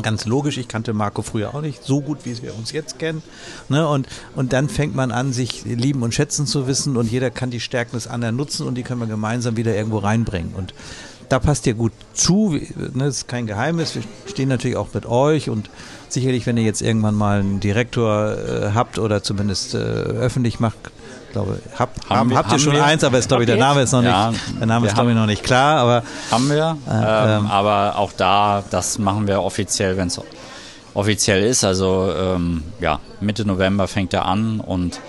Ganz logisch, ich kannte Marco früher auch nicht so gut, wie wir uns jetzt kennen. Ne? Und, und dann fängt man an, sich lieben und schätzen zu wissen und jeder kann die Stärken des anderen nutzen und die können wir gemeinsam wieder irgendwo reinbringen. Und da passt ihr gut zu. Ne, das ist kein Geheimnis. Wir stehen natürlich auch mit euch und sicherlich, wenn ihr jetzt irgendwann mal einen Direktor äh, habt oder zumindest äh, öffentlich macht, glaube, habt, haben wir, habt ihr schon wir? eins, aber ist, glaube ich, der Name ist noch ja, nicht, der Name ist, glaube ich, noch nicht klar. Aber, haben wir. Äh, ähm, ähm, aber auch da, das machen wir offiziell, wenn es offiziell ist. Also ähm, ja, Mitte November fängt er an und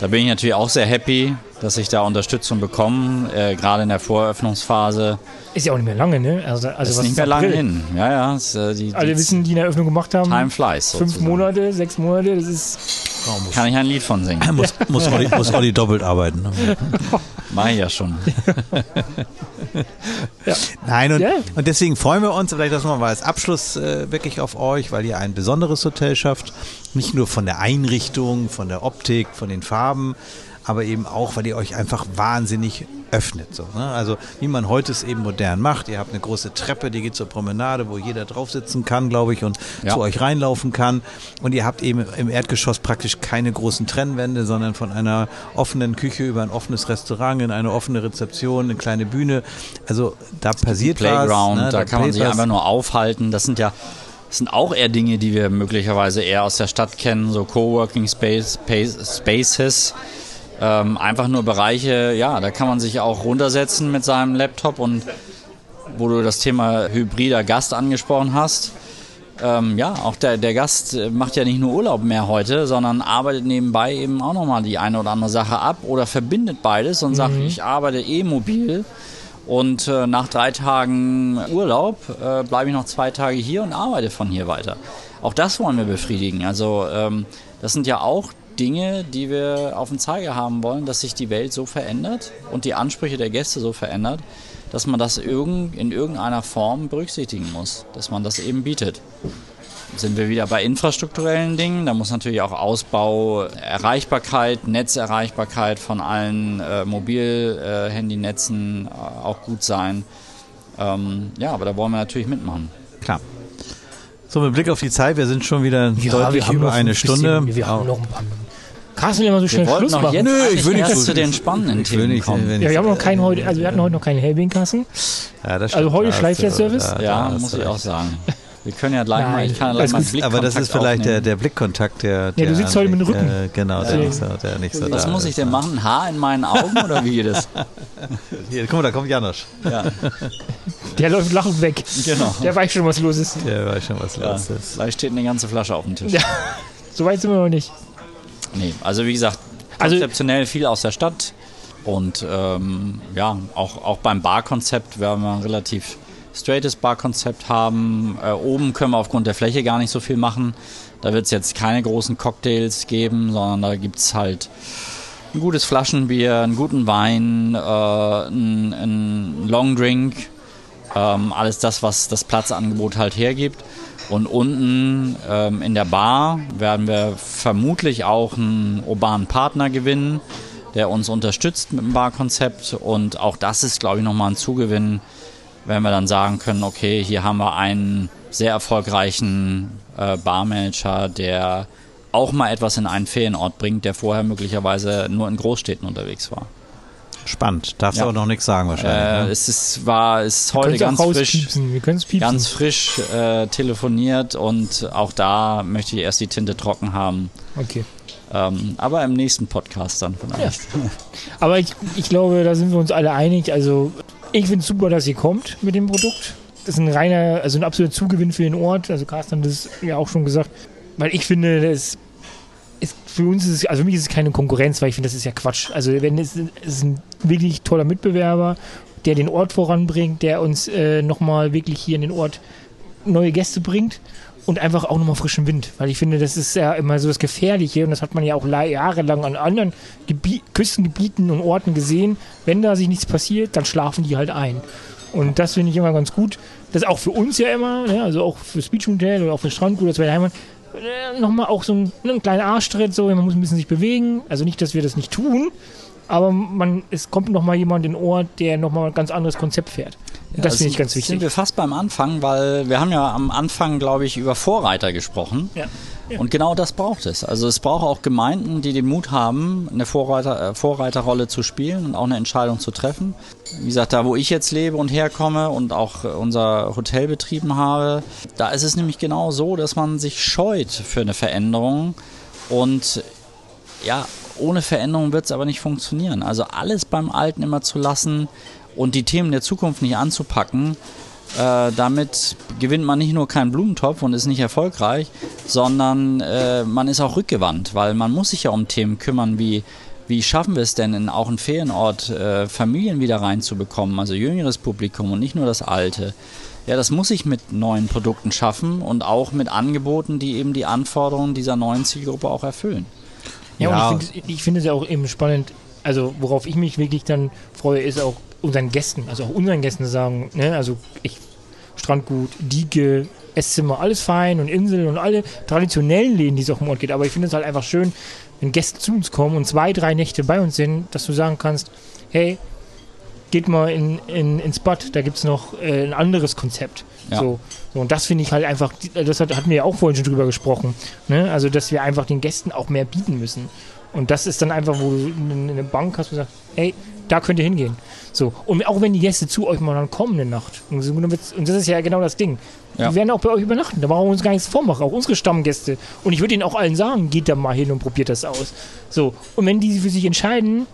da bin ich natürlich auch sehr happy, dass ich da Unterstützung bekomme, äh, gerade in der Voreröffnungsphase. Ist ja auch nicht mehr lange, ne? Also, also ist nicht mehr lange hin. Ja, ja. Ist, äh, die, Alle die wissen, die eine Eröffnung gemacht haben. Time flies. Fünf sozusagen. Monate, sechs Monate, das ist. Oh, Kann ich ein Lied von singen. *laughs* muss, muss, Olli, muss Olli doppelt arbeiten. Ne? *laughs* Mach ich ja schon. *laughs* ja. Nein, und, yeah. und deswegen freuen wir uns, vielleicht das mal als Abschluss äh, wirklich auf euch, weil ihr ein besonderes Hotel schafft. Nicht nur von der Einrichtung, von der Optik, von den Farben, aber eben auch, weil ihr euch einfach wahnsinnig öffnet. So, ne? Also wie man heute es eben modern macht. Ihr habt eine große Treppe, die geht zur Promenade, wo jeder drauf sitzen kann, glaube ich, und ja. zu euch reinlaufen kann. Und ihr habt eben im Erdgeschoss praktisch keine großen Trennwände, sondern von einer offenen Küche über ein offenes Restaurant in eine offene Rezeption, eine kleine Bühne. Also da passiert Playground, was. Ne? Da, da kann man sich was. einfach nur aufhalten. Das sind ja das sind auch eher Dinge, die wir möglicherweise eher aus der Stadt kennen, so Coworking Space, Spaces ähm, einfach nur Bereiche, ja, da kann man sich auch runtersetzen mit seinem Laptop und wo du das Thema hybrider Gast angesprochen hast. Ähm, ja, auch der, der Gast macht ja nicht nur Urlaub mehr heute, sondern arbeitet nebenbei eben auch nochmal die eine oder andere Sache ab oder verbindet beides und mhm. sagt, ich arbeite eh mobil und äh, nach drei Tagen Urlaub äh, bleibe ich noch zwei Tage hier und arbeite von hier weiter. Auch das wollen wir befriedigen. Also ähm, das sind ja auch Dinge, die wir auf dem Zeiger haben wollen, dass sich die Welt so verändert und die Ansprüche der Gäste so verändert, dass man das in irgendeiner Form berücksichtigen muss, dass man das eben bietet. sind wir wieder bei infrastrukturellen Dingen. Da muss natürlich auch Ausbau, Erreichbarkeit, Netzerreichbarkeit von allen äh, Mobilhandynetzen äh, auch gut sein. Ähm, ja, aber da wollen wir natürlich mitmachen. Klar. So, mit Blick auf die Zeit, wir sind schon wieder ja, deutlich über eine Stunde. Bisschen, wir haben noch ein paar Carsten will immer so schnell Schluss machen. Nö, ich will nicht zu den spannenden Themen nicht, kommen. Ja, wir haben noch keinen heute, also wir hatten heute noch keinen Hellwing-Kassen. Ja, das also heute schleift der Service. Ja, ja muss ich auch sagen. *laughs* Wir können ja gleich mal, ich kann ja gleich mal Blickkontakt Aber das ist vielleicht der, der, Blickkontakt, der, der. Ja, du sitzt heute mit dem Rücken. Äh, genau, der, nicht so, der nicht so Was da muss ich denn machen? Haar in meinen Augen oder wie geht das? *laughs* Hier, guck mal, da kommt Janosch. Ja. *laughs* Der läuft lachend weg. Genau. Der weiß schon, was los ist. Der weiß schon, was los ist. Vielleicht steht eine ganze Flasche auf dem Tisch. Ja. So weit sind wir noch nicht. Nee, also wie gesagt, also konzeptionell also, viel aus der Stadt. Und ähm, ja, auch, auch beim Barkonzept werden wir ein relativ straightes Barkonzept haben. Äh, oben können wir aufgrund der Fläche gar nicht so viel machen. Da wird es jetzt keine großen Cocktails geben, sondern da gibt es halt ein gutes Flaschenbier, einen guten Wein, äh, ein, ein Longdrink, ähm, alles das, was das Platzangebot halt hergibt. Und unten ähm, in der Bar werden wir vermutlich auch einen urbanen Partner gewinnen, der uns unterstützt mit dem Barkonzept. Und auch das ist, glaube ich, nochmal ein Zugewinn, wenn wir dann sagen können, okay, hier haben wir einen sehr erfolgreichen äh, Barmanager, der auch mal etwas in einen Ferienort bringt, der vorher möglicherweise nur in Großstädten unterwegs war. Spannend. Darfst ja. du auch noch nichts sagen wahrscheinlich. Äh, ne? Es ist, war, ist heute ganz frisch, ganz frisch äh, telefoniert und auch da möchte ich erst die Tinte trocken haben. Okay. Ähm, aber im nächsten Podcast dann vielleicht. Ja. Aber ich, ich glaube, da sind wir uns alle einig. Also ich finde es super, dass ihr kommt mit dem Produkt. Das ist ein reiner, also ein absoluter Zugewinn für den Ort. Also Carsten hat das ja auch schon gesagt. Weil ich finde, das ist für uns ist es, also für mich ist es keine Konkurrenz, weil ich finde, das ist ja Quatsch. Also wenn es, es ist ein wirklich toller Mitbewerber, der den Ort voranbringt, der uns äh, nochmal wirklich hier in den Ort neue Gäste bringt und einfach auch nochmal frischen Wind. Weil ich finde, das ist ja immer so das Gefährliche und das hat man ja auch jahrelang an anderen Gebi Küstengebieten und Orten gesehen. Wenn da sich nichts passiert, dann schlafen die halt ein. Und das finde ich immer ganz gut. Das ist auch für uns ja immer, ne? also auch für Speech Hotel oder auch für Strandgut, das wäre Heimat, äh, nochmal auch so ein, ne, ein kleiner Arschtritt, so, man muss ein bisschen sich bewegen. Also nicht, dass wir das nicht tun, aber man, es kommt nochmal jemand in den Ort, der nochmal ein ganz anderes Konzept fährt. Ja, das finde ich ganz wichtig. Sind wir fast beim Anfang, weil wir haben ja am Anfang, glaube ich, über Vorreiter gesprochen. Ja. Und genau das braucht es. Also es braucht auch Gemeinden, die den Mut haben, eine Vorreiter, äh, Vorreiterrolle zu spielen und auch eine Entscheidung zu treffen. Wie gesagt, da wo ich jetzt lebe und herkomme und auch unser Hotel betrieben habe, da ist es nämlich genau so, dass man sich scheut für eine Veränderung und ja, ohne Veränderung wird es aber nicht funktionieren. Also alles beim Alten immer zu lassen und die Themen der Zukunft nicht anzupacken, äh, damit gewinnt man nicht nur keinen Blumentopf und ist nicht erfolgreich, sondern äh, man ist auch rückgewandt, weil man muss sich ja um Themen kümmern wie wie schaffen wir es denn, in auch einen Ferienort äh, Familien wieder reinzubekommen, also jüngeres Publikum und nicht nur das alte? Ja, das muss ich mit neuen Produkten schaffen und auch mit Angeboten, die eben die Anforderungen dieser neuen Zielgruppe auch erfüllen. Ja, ja. und ich finde es ja auch eben spannend, also worauf ich mich wirklich dann freue, ist auch unseren Gästen, also auch unseren Gästen sagen, ne, also ich, Strandgut, Dieke, Esszimmer, alles fein und Insel und alle traditionellen Läden, die es auch im Ort geht. Aber ich finde es halt einfach schön, wenn Gäste zu uns kommen und zwei, drei Nächte bei uns sind, dass du sagen kannst, hey, geht mal in, in, ins Bad, da gibt es noch äh, ein anderes Konzept. Ja. So, so, und das finde ich halt einfach, das hat, hatten wir ja auch vorhin schon drüber gesprochen, ne? also dass wir einfach den Gästen auch mehr bieten müssen. Und das ist dann einfach, wo du eine Bank hast, du sagst, hey, da könnt ihr hingehen. So. Und auch wenn die Gäste zu euch mal dann kommen eine Nacht. Und das ist ja genau das Ding. Ja. Die werden auch bei euch übernachten. Da brauchen wir uns gar nichts vormachen. Auch unsere Stammgäste. Und ich würde ihnen auch allen sagen, geht da mal hin und probiert das aus. So. Und wenn die für sich entscheiden,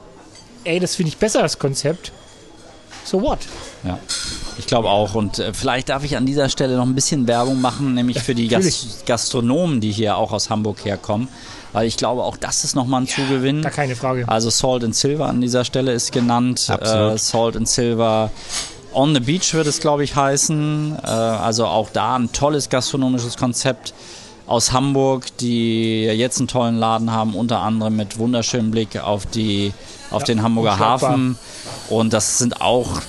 ey, das finde ich besser, das Konzept, so what? Ja, ich glaube auch. Und äh, vielleicht darf ich an dieser Stelle noch ein bisschen Werbung machen, nämlich für die Gast Gastronomen, die hier auch aus Hamburg herkommen weil ich glaube, auch das ist nochmal ein ja, Zugewinn. Da keine Frage. Also Salt and Silver an dieser Stelle ist genannt. Äh, Salt and Silver On the Beach wird es, glaube ich, heißen. Äh, also auch da ein tolles gastronomisches Konzept aus Hamburg, die jetzt einen tollen Laden haben, unter anderem mit wunderschönem Blick auf, die, auf ja, den Hamburger Hafen. Und das sind auch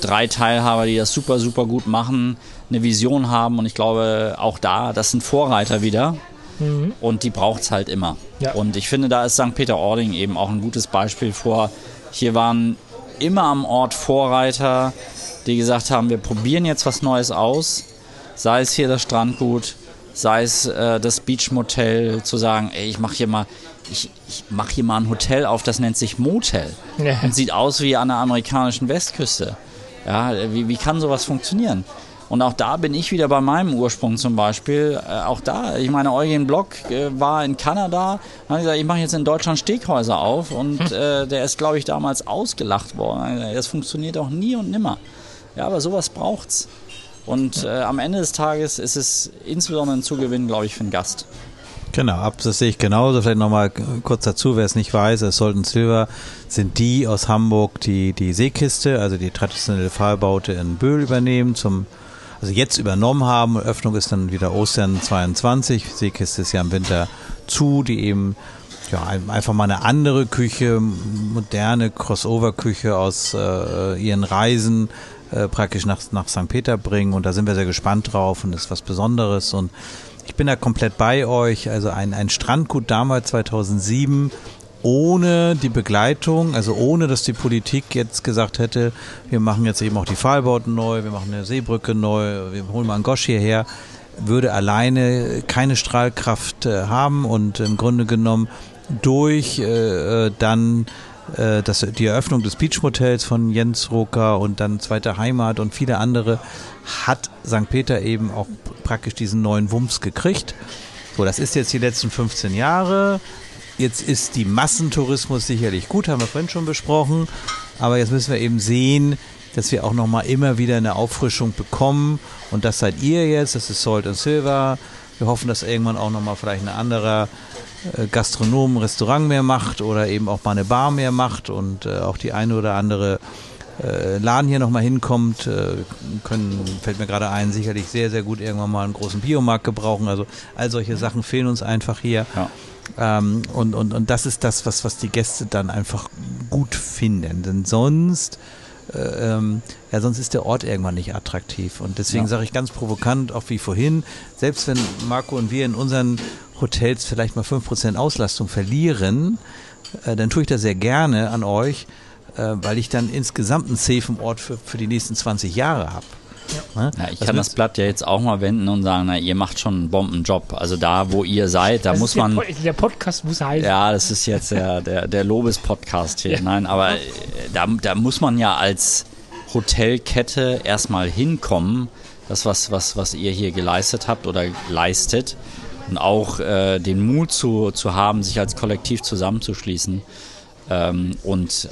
drei Teilhaber, die das super, super gut machen, eine Vision haben und ich glaube auch da, das sind Vorreiter wieder. Mhm. Und die braucht es halt immer. Ja. Und ich finde, da ist St. Peter-Ording eben auch ein gutes Beispiel vor. Hier waren immer am Ort Vorreiter, die gesagt haben, wir probieren jetzt was Neues aus. Sei es hier das Strandgut, sei es äh, das Beach Motel, zu sagen, ey, ich mache hier mal, ich, ich mache hier mal ein Hotel auf, das nennt sich Motel ja. und sieht aus wie an der amerikanischen Westküste. Ja, wie, wie kann sowas funktionieren? Und auch da bin ich wieder bei meinem Ursprung zum Beispiel. Äh, auch da, ich meine, Eugen Block äh, war in Kanada, hat gesagt, ich mache jetzt in Deutschland Steghäuser auf und hm. äh, der ist, glaube ich, damals ausgelacht worden. Das funktioniert auch nie und nimmer. Ja, aber sowas braucht's. Und äh, am Ende des Tages ist es insbesondere ein Zugewinn, glaube ich, für den Gast. Genau, das sehe ich genauso. Vielleicht nochmal kurz dazu, wer es nicht weiß, es Salt Silver sind die aus Hamburg, die die Seekiste, also die traditionelle Pfahlbaute in Böhl übernehmen, zum, also jetzt übernommen haben. Öffnung ist dann wieder Ostern 22. Seekiste ist ja im Winter zu, die eben ja, einfach mal eine andere Küche, moderne Crossover-Küche aus äh, ihren Reisen äh, praktisch nach, nach St. Peter bringen und da sind wir sehr gespannt drauf und ist was Besonderes und ich bin da komplett bei euch. Also ein, ein Strandgut damals 2007 ohne die Begleitung, also ohne dass die Politik jetzt gesagt hätte, wir machen jetzt eben auch die Pfahlbauten neu, wir machen eine Seebrücke neu, wir holen mal einen Gosch hierher, würde alleine keine Strahlkraft äh, haben und im Grunde genommen durch äh, äh dann äh, das, die Eröffnung des Beachmotels von Jens Roker und dann Zweite Heimat und viele andere hat St. Peter eben auch praktisch diesen neuen Wumms gekriegt. So, das ist jetzt die letzten 15 Jahre. Jetzt ist die Massentourismus sicherlich gut, haben wir vorhin schon besprochen. Aber jetzt müssen wir eben sehen, dass wir auch nochmal immer wieder eine Auffrischung bekommen. Und das seid ihr jetzt, das ist Salt and Silver. Wir hoffen, dass irgendwann auch nochmal vielleicht ein anderer äh, Gastronom ein Restaurant mehr macht oder eben auch mal eine Bar mehr macht und äh, auch die eine oder andere äh, Laden hier nochmal hinkommt, können, fällt mir gerade ein, sicherlich sehr, sehr gut irgendwann mal einen großen Biomarkt gebrauchen. Also all solche Sachen fehlen uns einfach hier. Ja. Ähm, und, und, und das ist das, was, was die Gäste dann einfach gut finden. Denn sonst äh, ähm, ja, sonst ist der Ort irgendwann nicht attraktiv. Und deswegen ja. sage ich ganz provokant, auch wie vorhin, selbst wenn Marco und wir in unseren Hotels vielleicht mal 5% Auslastung verlieren, äh, dann tue ich das sehr gerne an euch, äh, weil ich dann insgesamt einen safen Ort für, für die nächsten 20 Jahre habe. Ja. Ne? Ja, ich das kann das Blatt ja jetzt auch mal wenden und sagen, na, ihr macht schon einen Bombenjob. Also da, wo ihr seid, da das muss man. Der, der, Podcast muss heißen. Ja, das ist jetzt der, der, der Lobes-Podcast hier. Ja. Nein, aber äh, da, da muss man ja als Hotelkette erstmal hinkommen. Das, was, was, was ihr hier geleistet habt oder leistet. Und auch äh, den Mut zu, zu haben, sich als Kollektiv zusammenzuschließen. Ähm, und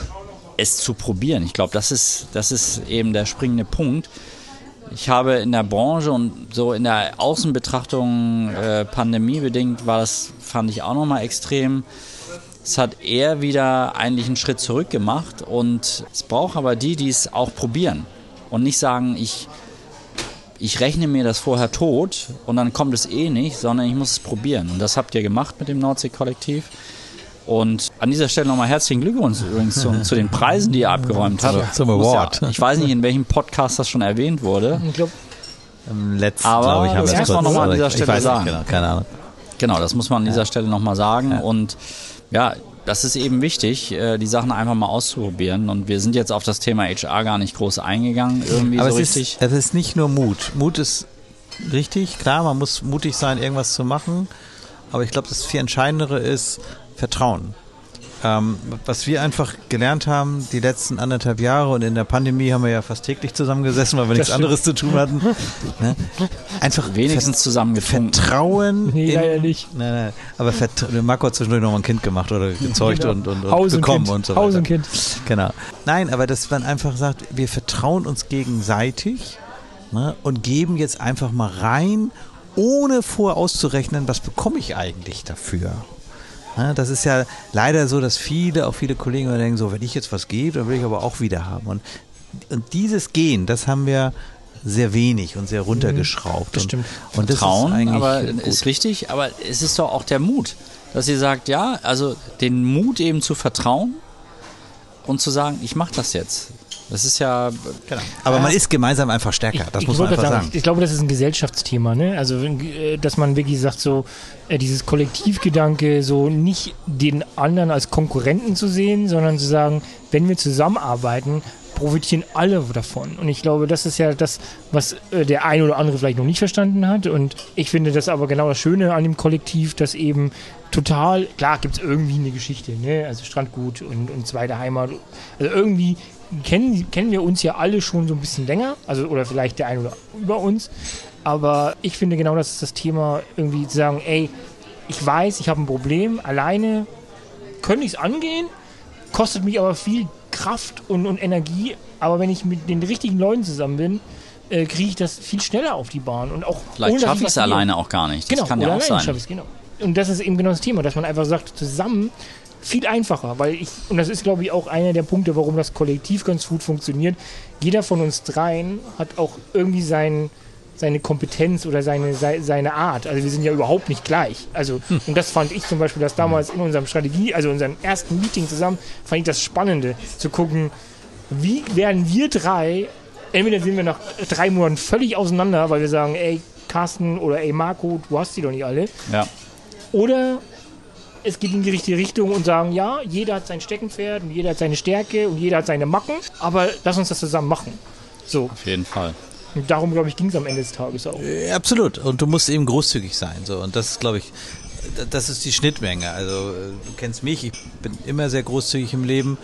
es zu probieren. Ich glaube, das ist, das ist eben der springende Punkt. Ich habe in der Branche und so in der Außenbetrachtung äh, pandemiebedingt war das, fand ich auch nochmal extrem. Es hat eher wieder eigentlich einen Schritt zurück gemacht und es braucht aber die, die es auch probieren und nicht sagen, ich, ich rechne mir das vorher tot und dann kommt es eh nicht, sondern ich muss es probieren. Und das habt ihr gemacht mit dem Nordsee-Kollektiv. Und an dieser Stelle nochmal herzlichen Glückwunsch übrigens zu, zu, den Preisen, die ihr abgeräumt habt. Zum Award. Ja, ich weiß nicht, in welchem Podcast das schon erwähnt wurde. Ich glaube, im letzten, Aber ich, haben das muss man nochmal an dieser Stelle sagen. Genau, keine Ahnung. Genau, das muss man an dieser ja. Stelle nochmal sagen. Ja. Und ja, das ist eben wichtig, äh, die Sachen einfach mal auszuprobieren. Und wir sind jetzt auf das Thema HR gar nicht groß eingegangen, irgendwie Aber so es richtig. Ist, es ist nicht nur Mut. Mut ist richtig, klar, man muss mutig sein, irgendwas zu machen. Aber ich glaube, das viel Entscheidendere ist, Vertrauen. Ähm, was wir einfach gelernt haben, die letzten anderthalb Jahre und in der Pandemie haben wir ja fast täglich zusammengesessen, weil wir das nichts stimmt. anderes zu tun hatten. Ne? Einfach wenigstens zusammen Vertrauen. Nee, in, leider nicht. Nein, nein. Aber Marco hat zwischendurch noch mal ein Kind gemacht oder gezeugt genau. und, und, und Haus bekommen und, und so weiter. Haus und Kind. Genau. Nein, aber dass man einfach sagt, wir vertrauen uns gegenseitig ne, und geben jetzt einfach mal rein, ohne vor auszurechnen, was bekomme ich eigentlich dafür. Das ist ja leider so, dass viele, auch viele Kollegen denken, so, wenn ich jetzt was gebe, dann will ich aber auch wieder haben. Und, und dieses Gehen, das haben wir sehr wenig und sehr runtergeschraubt. Das stimmt. Und, und das Vertrauen, ist aber gut. ist richtig, aber es ist doch auch der Mut, dass ihr sagt, ja, also den Mut eben zu vertrauen und zu sagen, ich mache das jetzt. Das ist ja. Genau. Aber ja. man ist gemeinsam einfach stärker, das ich, muss man einfach sagen, sagen. Ich glaube, das ist ein Gesellschaftsthema, ne? Also, äh, dass man wirklich sagt, so, äh, dieses Kollektivgedanke, so nicht den anderen als Konkurrenten zu sehen, sondern zu sagen, wenn wir zusammenarbeiten, profitieren alle davon. Und ich glaube, das ist ja das, was äh, der ein oder andere vielleicht noch nicht verstanden hat. Und ich finde das aber genau das Schöne an dem Kollektiv, dass eben total, klar gibt es irgendwie eine Geschichte, ne? also Strandgut und, und zweite Heimat. Also irgendwie kennen, kennen wir uns ja alle schon so ein bisschen länger, also oder vielleicht der ein oder über uns. Aber ich finde genau das ist das Thema, irgendwie zu sagen, ey, ich weiß, ich habe ein Problem, alleine könnte ich es angehen, kostet mich aber viel Kraft und, und Energie, aber wenn ich mit den richtigen Leuten zusammen bin, äh, kriege ich das viel schneller auf die Bahn. Und auch Vielleicht schaffe ich es alleine auch gar nicht. Das genau, kann ja auch sein. Genau. Und das ist eben genau das Thema, dass man einfach sagt, zusammen viel einfacher, weil ich, und das ist glaube ich auch einer der Punkte, warum das Kollektiv ganz gut funktioniert. Jeder von uns dreien hat auch irgendwie seinen seine Kompetenz oder seine, seine Art. Also wir sind ja überhaupt nicht gleich. Also, hm. und das fand ich zum Beispiel, dass damals in unserem Strategie, also unserem ersten Meeting zusammen, fand ich das Spannende, zu gucken, wie werden wir drei, entweder sind wir nach drei Monaten völlig auseinander, weil wir sagen, ey, Carsten oder ey, Marco, du hast die doch nicht alle. Ja. Oder es geht in die richtige Richtung und sagen, ja, jeder hat sein Steckenpferd und jeder hat seine Stärke und jeder hat seine Macken, aber lass uns das zusammen machen. So. Auf jeden Fall. Und darum, glaube ich, ging es am Ende des Tages auch. Äh, absolut. Und du musst eben großzügig sein. So. Und das ist, glaube ich, das ist die Schnittmenge. Also, äh, du kennst mich, ich bin immer sehr großzügig im Leben.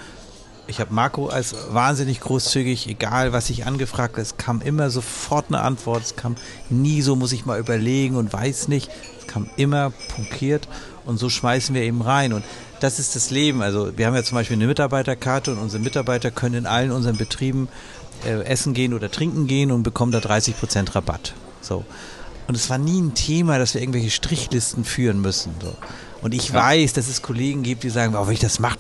Ich habe Marco als wahnsinnig großzügig, egal was ich angefragt habe, es kam immer sofort eine Antwort. Es kam nie so, muss ich mal überlegen und weiß nicht. Es kam immer punkiert und so schmeißen wir eben rein. Und das ist das Leben. Also wir haben ja zum Beispiel eine Mitarbeiterkarte und unsere Mitarbeiter können in allen unseren Betrieben äh, essen gehen oder trinken gehen und bekommen da 30 Prozent Rabatt. So. Und es war nie ein Thema, dass wir irgendwelche Strichlisten führen müssen. So. Und ich ja. weiß, dass es Kollegen gibt, die sagen, oh, wenn ich das mache,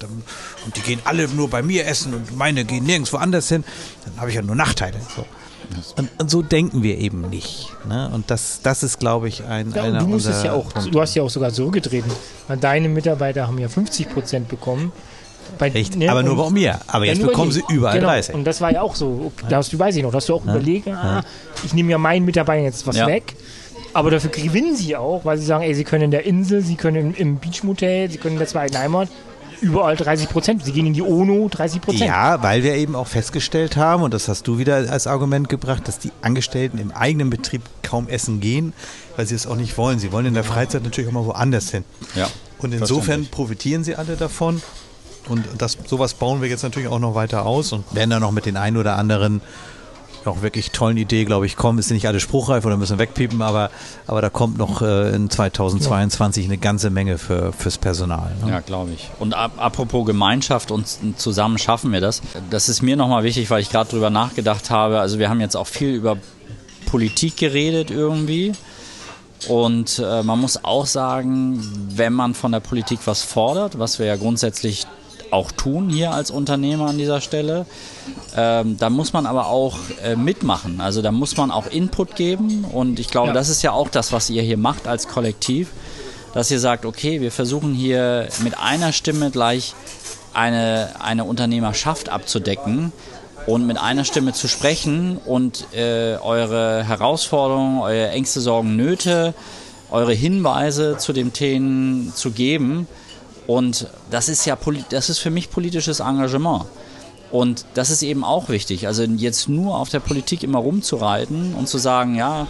und die gehen alle nur bei mir essen und meine gehen nirgendwo anders hin, dann habe ich ja nur Nachteile. So. Und, und, so denken wir eben nicht. Ne? Und das, das ist, glaube ich, ein. Ja, einer du musstest ja auch, du hast ja auch sogar zurückgetreten. Deine Mitarbeiter haben ja 50 Prozent bekommen. Bei, Echt? Ne, aber nur bei mir. Aber jetzt bekommen sie überall genau. 30. Und das war ja auch so. Da hast du, weiß ich noch, hast du auch ja. überlegt, ah, ich nehme ja meinen Mitarbeitern jetzt was ja. weg. Aber dafür gewinnen sie auch, weil sie sagen, ey, sie können in der Insel, sie können im, im Beachmotel, sie können in der zweiten Heimat überall 30 Prozent. Sie gehen in die ONO 30 Prozent. Ja, weil wir eben auch festgestellt haben, und das hast du wieder als Argument gebracht, dass die Angestellten im eigenen Betrieb kaum essen gehen, weil sie es auch nicht wollen. Sie wollen in der Freizeit natürlich auch mal woanders hin. Ja. Und insofern profitieren sie alle davon. Und das, sowas bauen wir jetzt natürlich auch noch weiter aus und werden dann noch mit den ein oder anderen auch wirklich tollen Idee, glaube ich, kommen. Ist nicht alles spruchreif oder müssen wegpiepen, aber, aber da kommt noch äh, in 2022 eine ganze Menge für, fürs Personal. Ne? Ja, glaube ich. Und ap apropos Gemeinschaft und zusammen schaffen wir das. Das ist mir nochmal wichtig, weil ich gerade drüber nachgedacht habe. Also wir haben jetzt auch viel über Politik geredet irgendwie. Und äh, man muss auch sagen, wenn man von der Politik was fordert, was wir ja grundsätzlich auch tun hier als Unternehmer an dieser Stelle. Ähm, da muss man aber auch äh, mitmachen. Also da muss man auch Input geben. Und ich glaube, ja. das ist ja auch das, was ihr hier macht als Kollektiv, dass ihr sagt, okay, wir versuchen hier mit einer Stimme gleich eine, eine Unternehmerschaft abzudecken und mit einer Stimme zu sprechen und äh, eure Herausforderungen, eure Ängste, Sorgen, Nöte, eure Hinweise zu den Themen zu geben und das ist ja, das ist für mich politisches Engagement. Und das ist eben auch wichtig. Also jetzt nur auf der Politik immer rumzureiten und zu sagen, ja,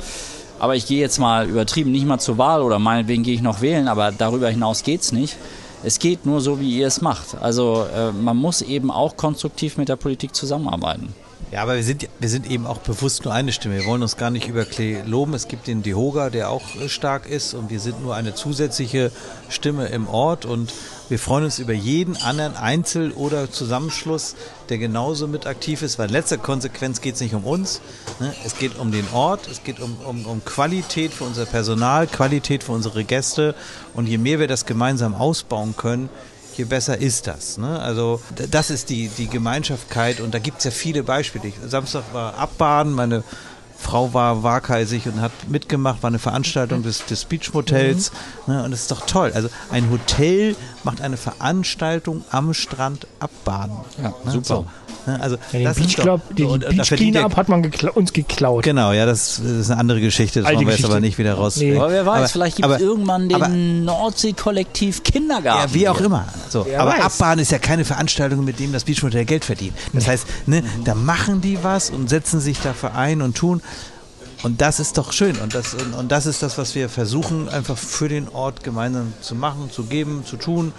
aber ich gehe jetzt mal übertrieben nicht mal zur Wahl oder meinetwegen gehe ich noch wählen, aber darüber hinaus geht es nicht. Es geht nur so, wie ihr es macht. Also äh, man muss eben auch konstruktiv mit der Politik zusammenarbeiten. Ja, aber wir sind, wir sind eben auch bewusst nur eine Stimme. Wir wollen uns gar nicht über Klee loben. Es gibt den Dehoga, der auch äh, stark ist und wir sind nur eine zusätzliche Stimme im Ort und wir freuen uns über jeden anderen Einzel- oder Zusammenschluss, der genauso mit aktiv ist, weil in letzter Konsequenz geht es nicht um uns. Ne? Es geht um den Ort, es geht um, um, um Qualität für unser Personal, Qualität für unsere Gäste und je mehr wir das gemeinsam ausbauen können, je besser ist das. Ne? Also das ist die, die Gemeinschaftkeit und da gibt es ja viele Beispiele. Ich, Samstag war Abbaden, meine Frau war waghalsig und hat mitgemacht, war eine Veranstaltung des, des Beachmotels. Mhm. Ne, und das ist doch toll. Also ein Hotel macht eine Veranstaltung am Strand abbaden. Ja, ne, super. So. Ne, also ja, den das Beach Club, doch, den und, Beach Cleanup hat man gekla uns geklaut. Genau, ja, das, das, ist eine andere Geschichte. Das Alte wollen wir Geschichte. jetzt aber nicht wieder raus. Nee. Aber wer weiß, aber, vielleicht gibt es irgendwann den Nordsee-Kollektiv Kindergarten. Ja, wie auch immer. So. aber weiß. Abbaden ist ja keine Veranstaltung, mit dem das Beachmodell Geld verdient. Das heißt, ne, mhm. da machen die was und setzen sich dafür ein und tun. Und das ist doch schön. Und das, und, und, das ist das, was wir versuchen, einfach für den Ort gemeinsam zu machen, zu geben, zu tun,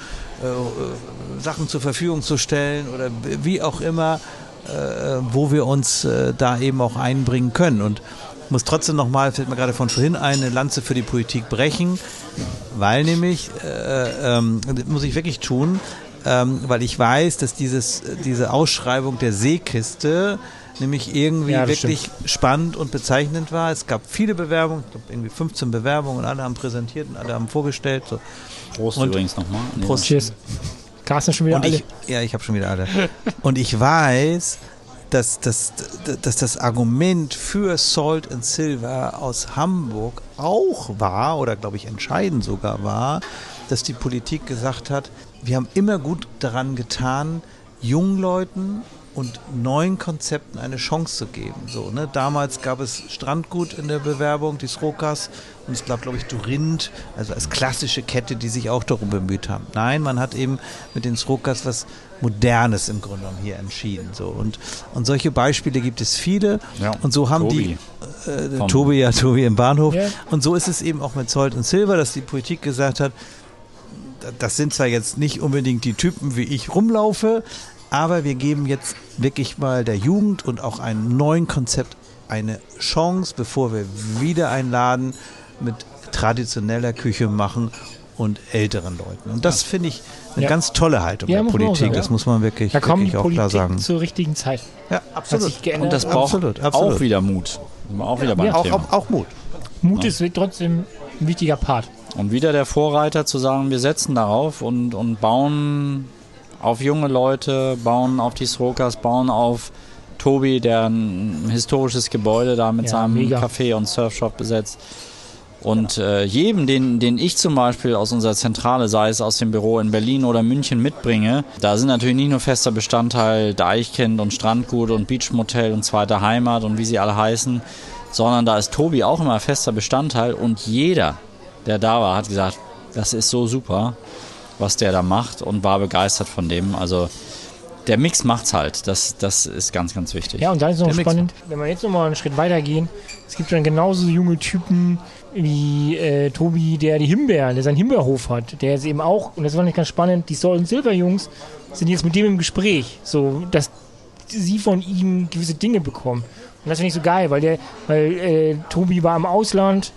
äh, äh, Sachen zur Verfügung zu stellen oder wie auch immer, äh, wo wir uns äh, da eben auch einbringen können. Und muss trotzdem nochmal, fällt mir gerade von vorhin ein, eine Lanze für die Politik brechen, weil nämlich, äh, ähm, muss ich wirklich tun, ähm, weil ich weiß, dass dieses, diese Ausschreibung der Seekiste nämlich irgendwie ja, wirklich stimmt. spannend und bezeichnend war. Es gab viele Bewerbungen, ich glaube irgendwie 15 Bewerbungen und alle haben präsentiert und alle haben vorgestellt. So. Prost und übrigens nochmal. Prost. Cheers. Carsten schon wieder und alle. Ich, ja, ich habe schon wieder alle. und ich weiß, dass, dass, dass das Argument für Salt and Silver aus Hamburg auch war, oder glaube ich entscheidend sogar war, dass die Politik gesagt hat, wir haben immer gut daran getan, jungen Leuten und neuen Konzepten eine Chance zu geben. So, ne? Damals gab es Strandgut in der Bewerbung, die Srokas, und es gab, glaube ich, Durind, also als klassische Kette, die sich auch darum bemüht haben. Nein, man hat eben mit den Srokas was Modernes im Grunde genommen hier entschieden. So. Und, und solche Beispiele gibt es viele. Ja, und so haben Tobi. die äh, Tobi, ja, Tobi im Bahnhof. Yeah. Und so ist es eben auch mit Zolt und Silver, dass die Politik gesagt hat, das sind zwar jetzt nicht unbedingt die Typen, wie ich rumlaufe, aber wir geben jetzt wirklich mal der Jugend und auch einem neuen Konzept eine Chance, bevor wir wieder einen Laden mit traditioneller Küche machen und älteren Leuten. Und das finde ich eine ja. ganz tolle Haltung ja, der Politik. Sagen, das muss man wirklich, da wirklich auch Politik klar sagen. Zur richtigen Zeit. Ja, absolut. Und das braucht absolut, absolut. auch wieder Mut. Auch wieder beim ja, Thema. Auch, auch, Mut. Mut ist trotzdem ein wichtiger Part. Und wieder der Vorreiter zu sagen, wir setzen darauf und, und bauen auf junge Leute, bauen auf die Srokas, bauen auf Tobi, der ein historisches Gebäude da mit ja, seinem mega. Café und Surfshop besetzt. Und äh, jedem, den, den ich zum Beispiel aus unserer Zentrale, sei es aus dem Büro in Berlin oder München, mitbringe, da sind natürlich nicht nur fester Bestandteil Deichkind und Strandgut und Beachmotel und zweite Heimat und wie sie alle heißen, sondern da ist Tobi auch immer fester Bestandteil und jeder, der da war, hat gesagt, das ist so super was der da macht und war begeistert von dem. Also der Mix macht's halt. Das, das ist ganz, ganz wichtig. Ja, und dann ist es noch spannend, wenn wir jetzt nochmal einen Schritt weiter gehen. Es gibt dann genauso junge Typen wie äh, Tobi, der die Himbeeren, der seinen Himbeerhof hat. Der ist eben auch, und das war nicht ganz spannend, die Soul- und Silver-Jungs sind jetzt mit dem im Gespräch. So, dass sie von ihm gewisse Dinge bekommen. Und das finde ich so geil, weil der, weil äh, Tobi war im Ausland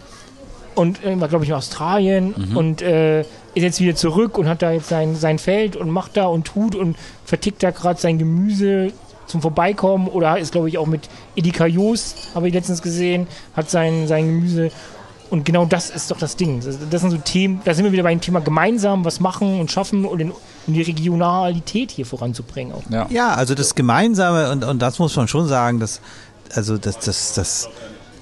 und äh, war, glaube ich, in Australien mhm. und äh, ist jetzt wieder zurück und hat da jetzt sein, sein Feld und macht da und tut und vertickt da gerade sein Gemüse zum Vorbeikommen oder ist, glaube ich, auch mit Edeka Joost, habe ich letztens gesehen, hat sein, sein Gemüse. Und genau das ist doch das Ding. Das, das sind so Themen, da sind wir wieder beim Thema gemeinsam was machen und schaffen und in, um die Regionalität hier voranzubringen. Auch. Ja. ja, also das Gemeinsame, und, und das muss man schon sagen, dass, also das, das, das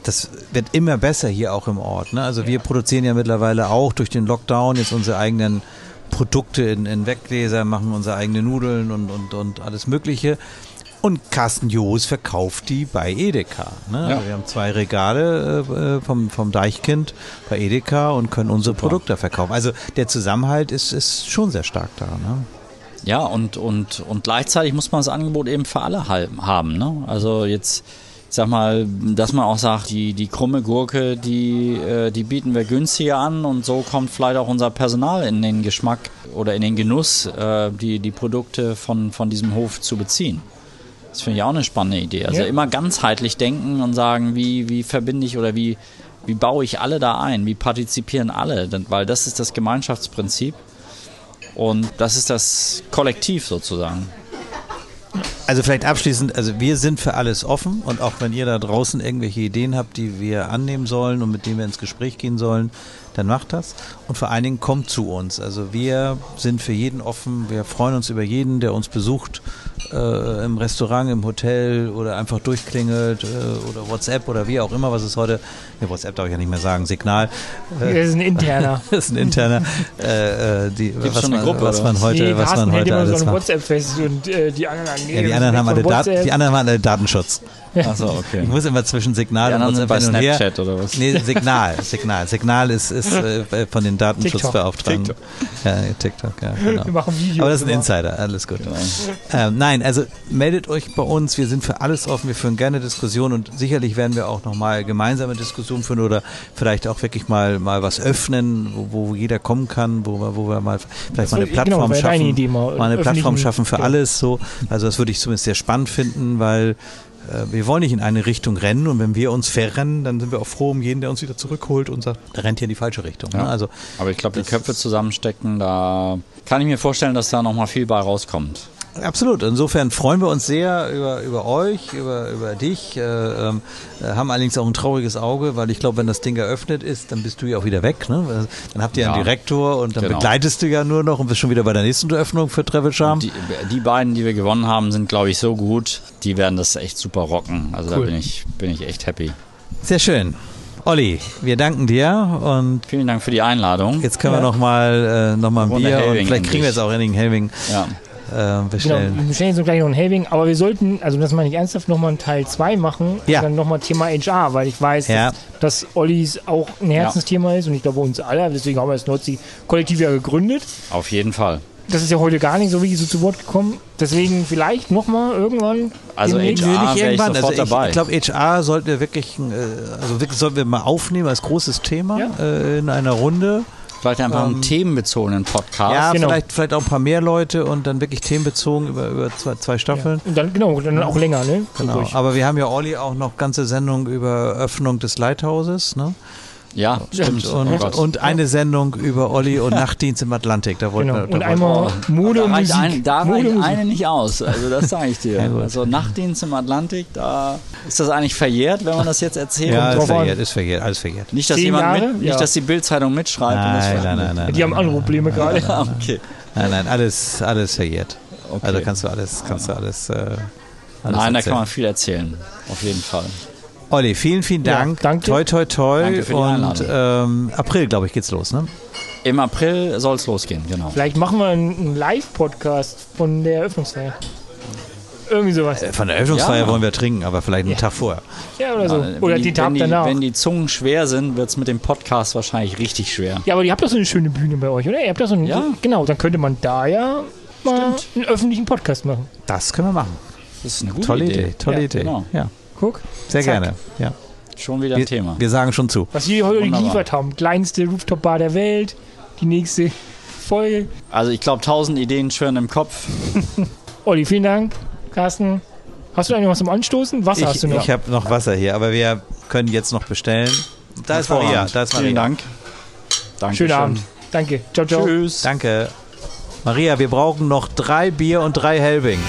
das wird immer besser hier auch im Ort. Ne? Also wir produzieren ja mittlerweile auch durch den Lockdown jetzt unsere eigenen Produkte in, in Weggläser, machen unsere eigenen Nudeln und, und, und alles Mögliche. Und Carsten Joos verkauft die bei Edeka. Ne? Ja. Wir haben zwei Regale äh, vom, vom Deichkind bei Edeka und können unsere Super. Produkte verkaufen. Also der Zusammenhalt ist, ist schon sehr stark da. Ne? Ja, und, und, und gleichzeitig muss man das Angebot eben für alle haben. Ne? Also jetzt sag mal, dass man auch sagt, die, die krumme Gurke, die, äh, die bieten wir günstiger an und so kommt vielleicht auch unser Personal in den Geschmack oder in den Genuss, äh, die, die Produkte von, von diesem Hof zu beziehen. Das finde ich auch eine spannende Idee. Also ja. immer ganzheitlich denken und sagen, wie, wie verbinde ich oder wie, wie baue ich alle da ein, wie partizipieren alle, weil das ist das Gemeinschaftsprinzip und das ist das Kollektiv sozusagen. Also vielleicht abschließend, also wir sind für alles offen und auch wenn ihr da draußen irgendwelche Ideen habt, die wir annehmen sollen und mit denen wir ins Gespräch gehen sollen, dann macht das. Und vor allen Dingen kommt zu uns. Also wir sind für jeden offen. Wir freuen uns über jeden, der uns besucht äh, im Restaurant, im Hotel oder einfach durchklingelt äh, oder WhatsApp oder wie auch immer, was es heute, ja, WhatsApp darf ich ja nicht mehr sagen, Signal. Äh, das ist ein interner. *laughs* das ist ein interner. äh, die, was, schon man, eine Gruppe, was man heute, nee, was man heute alles so WhatsApp-Fest und äh, die anderen, nee, ja, die anderen haben alle Dat die anderen haben alle Datenschutz. Achso, okay. *laughs* Ich muss immer zwischen Signal und WhatsApp bei Snapchat oder was? Nee, Signal, Signal. Signal ist, ist äh, von den Datenschutzbeauftragten. TikTok. Ja, TikTok, ja, genau. Wir machen Videos. Aber das ist ein Insider, alles gut. Genau. Ähm, nein, also meldet euch bei uns, wir sind für alles offen, wir führen gerne Diskussionen und sicherlich werden wir auch nochmal gemeinsame Diskussionen führen oder vielleicht auch wirklich mal, mal was öffnen, wo, wo jeder kommen kann, wo wir, wo wir mal vielleicht mal eine genau, Plattform genau, schaffen, mal, mal eine Plattform schaffen für genau. alles so. Also das würde ich zumindest sehr spannend finden, weil äh, wir wollen nicht in eine Richtung rennen und wenn wir uns verrennen, dann sind wir auch froh um jeden, der uns wieder zurückholt und sagt, der rennt hier in die falsche Richtung. Ne? Ja. Also, Aber ich glaube, die Köpfe zusammenstecken, da kann ich mir vorstellen, dass da nochmal viel bei rauskommt. Absolut. Insofern freuen wir uns sehr über, über euch, über, über dich. Äh, äh, haben allerdings auch ein trauriges Auge, weil ich glaube, wenn das Ding eröffnet ist, dann bist du ja auch wieder weg. Ne? Dann habt ihr ja. einen Direktor und dann genau. begleitest du ja nur noch und bist schon wieder bei der nächsten Eröffnung für Travel Charm. Die, die, beiden, die wir gewonnen haben, sind, glaube ich, so gut. Die werden das echt super rocken. Also cool. da bin ich, bin ich echt happy. Sehr schön. Olli, wir danken dir und vielen Dank für die Einladung. Jetzt können ja. wir nochmal äh, noch mal ein Bier und vielleicht kriegen wir jetzt auch Henning Helving. Ja äh, bestellen. Genau, wir bestellen jetzt gleich noch ein Helving, aber wir sollten, also das meine ich ernsthaft, nochmal einen Teil 2 machen. Ja. Und dann nochmal Thema HR, weil ich weiß, ja. dass, dass Ollis auch ein Herzensthema ja. ist und ich glaube uns alle, deswegen haben wir das Nordsee Kollektiv ja gegründet. Auf jeden Fall. Das ist ja heute gar nicht so wirklich so zu Wort gekommen. Deswegen vielleicht nochmal irgendwann. Also HR nicht irgendwann. also ich, ich glaube, HR sollten wir wirklich, äh, also wirklich sollten wir mal aufnehmen als großes Thema ja. äh, in einer Runde. Vielleicht einfach ähm, einen themenbezogenen Podcast. Ja, genau. vielleicht, vielleicht auch ein paar mehr Leute und dann wirklich themenbezogen über, über zwei, zwei Staffeln. Ja. Und dann, genau, dann auch länger, ne? Genau. Aber wir haben ja Olli auch noch ganze Sendungen über Öffnung des Leithauses, ne? Ja, stimmt. Und, oh und, eine Sendung über Olli und *laughs* Nachtdienst im Atlantik. Da wollten genau. wir, und einmal Mode und Musik. Ein, da reicht eine nicht aus. Also das sage ich dir. *laughs* also Nachtdienst im Atlantik, da ist das eigentlich verjährt, wenn man das jetzt erzählt. Ja, ist verjährt, ist verjährt, alles verjährt. Nicht, dass jemand mit, nicht, ja. dass die Bildzeitung mitschreibt. Nein, nein, nein, nein, Die haben andere Probleme gerade. *laughs* okay. Nein, nein, alles, alles verjährt. Okay. Also kannst du alles, kannst du alles. Äh, alles Nein, erzählen. da kann man viel erzählen. Auf jeden Fall. Olli, vielen, vielen Dank. Ja, danke. Toi, toi, toi. Danke für die Und ähm, April, glaube ich, geht's los, ne? Im April soll es losgehen, genau. Vielleicht machen wir einen Live-Podcast von der Eröffnungsfeier. Irgendwie sowas. Äh, von der Eröffnungsfeier ja. wollen wir trinken, aber vielleicht einen ja. Tag vorher. Ja, oder so. Ja, oder die, Tag die, danach. Wenn die Zungen schwer sind, wird es mit dem Podcast wahrscheinlich richtig schwer. Ja, aber ihr habt doch so eine schöne Bühne bei euch, oder? Ihr habt doch so eine, ja. Genau, dann könnte man da ja mal Stimmt. einen öffentlichen Podcast machen. Das können wir machen. Das ist eine gute tolle Idee. Idee. Tolle Idee. Genau. Ja. Guck. Sehr Zack. gerne. Ja. Schon wieder ein wir, Thema. Wir sagen schon zu. Was wir heute Wunderbar. geliefert haben. Kleinste Rooftop-Bar der Welt. Die nächste Folge. Also ich glaube, tausend Ideen schwören im Kopf. *laughs* Olli, vielen Dank. Carsten, hast du eigentlich was zum Anstoßen? Wasser ich, hast du noch? Ich habe noch Wasser hier, aber wir können jetzt noch bestellen. Da ist Maria. Da ist Maria. Vielen Dank. Danke. Schönen Abend. Danke. Ciao, ciao. Tschüss. Danke. Maria, wir brauchen noch drei Bier und drei Helbing.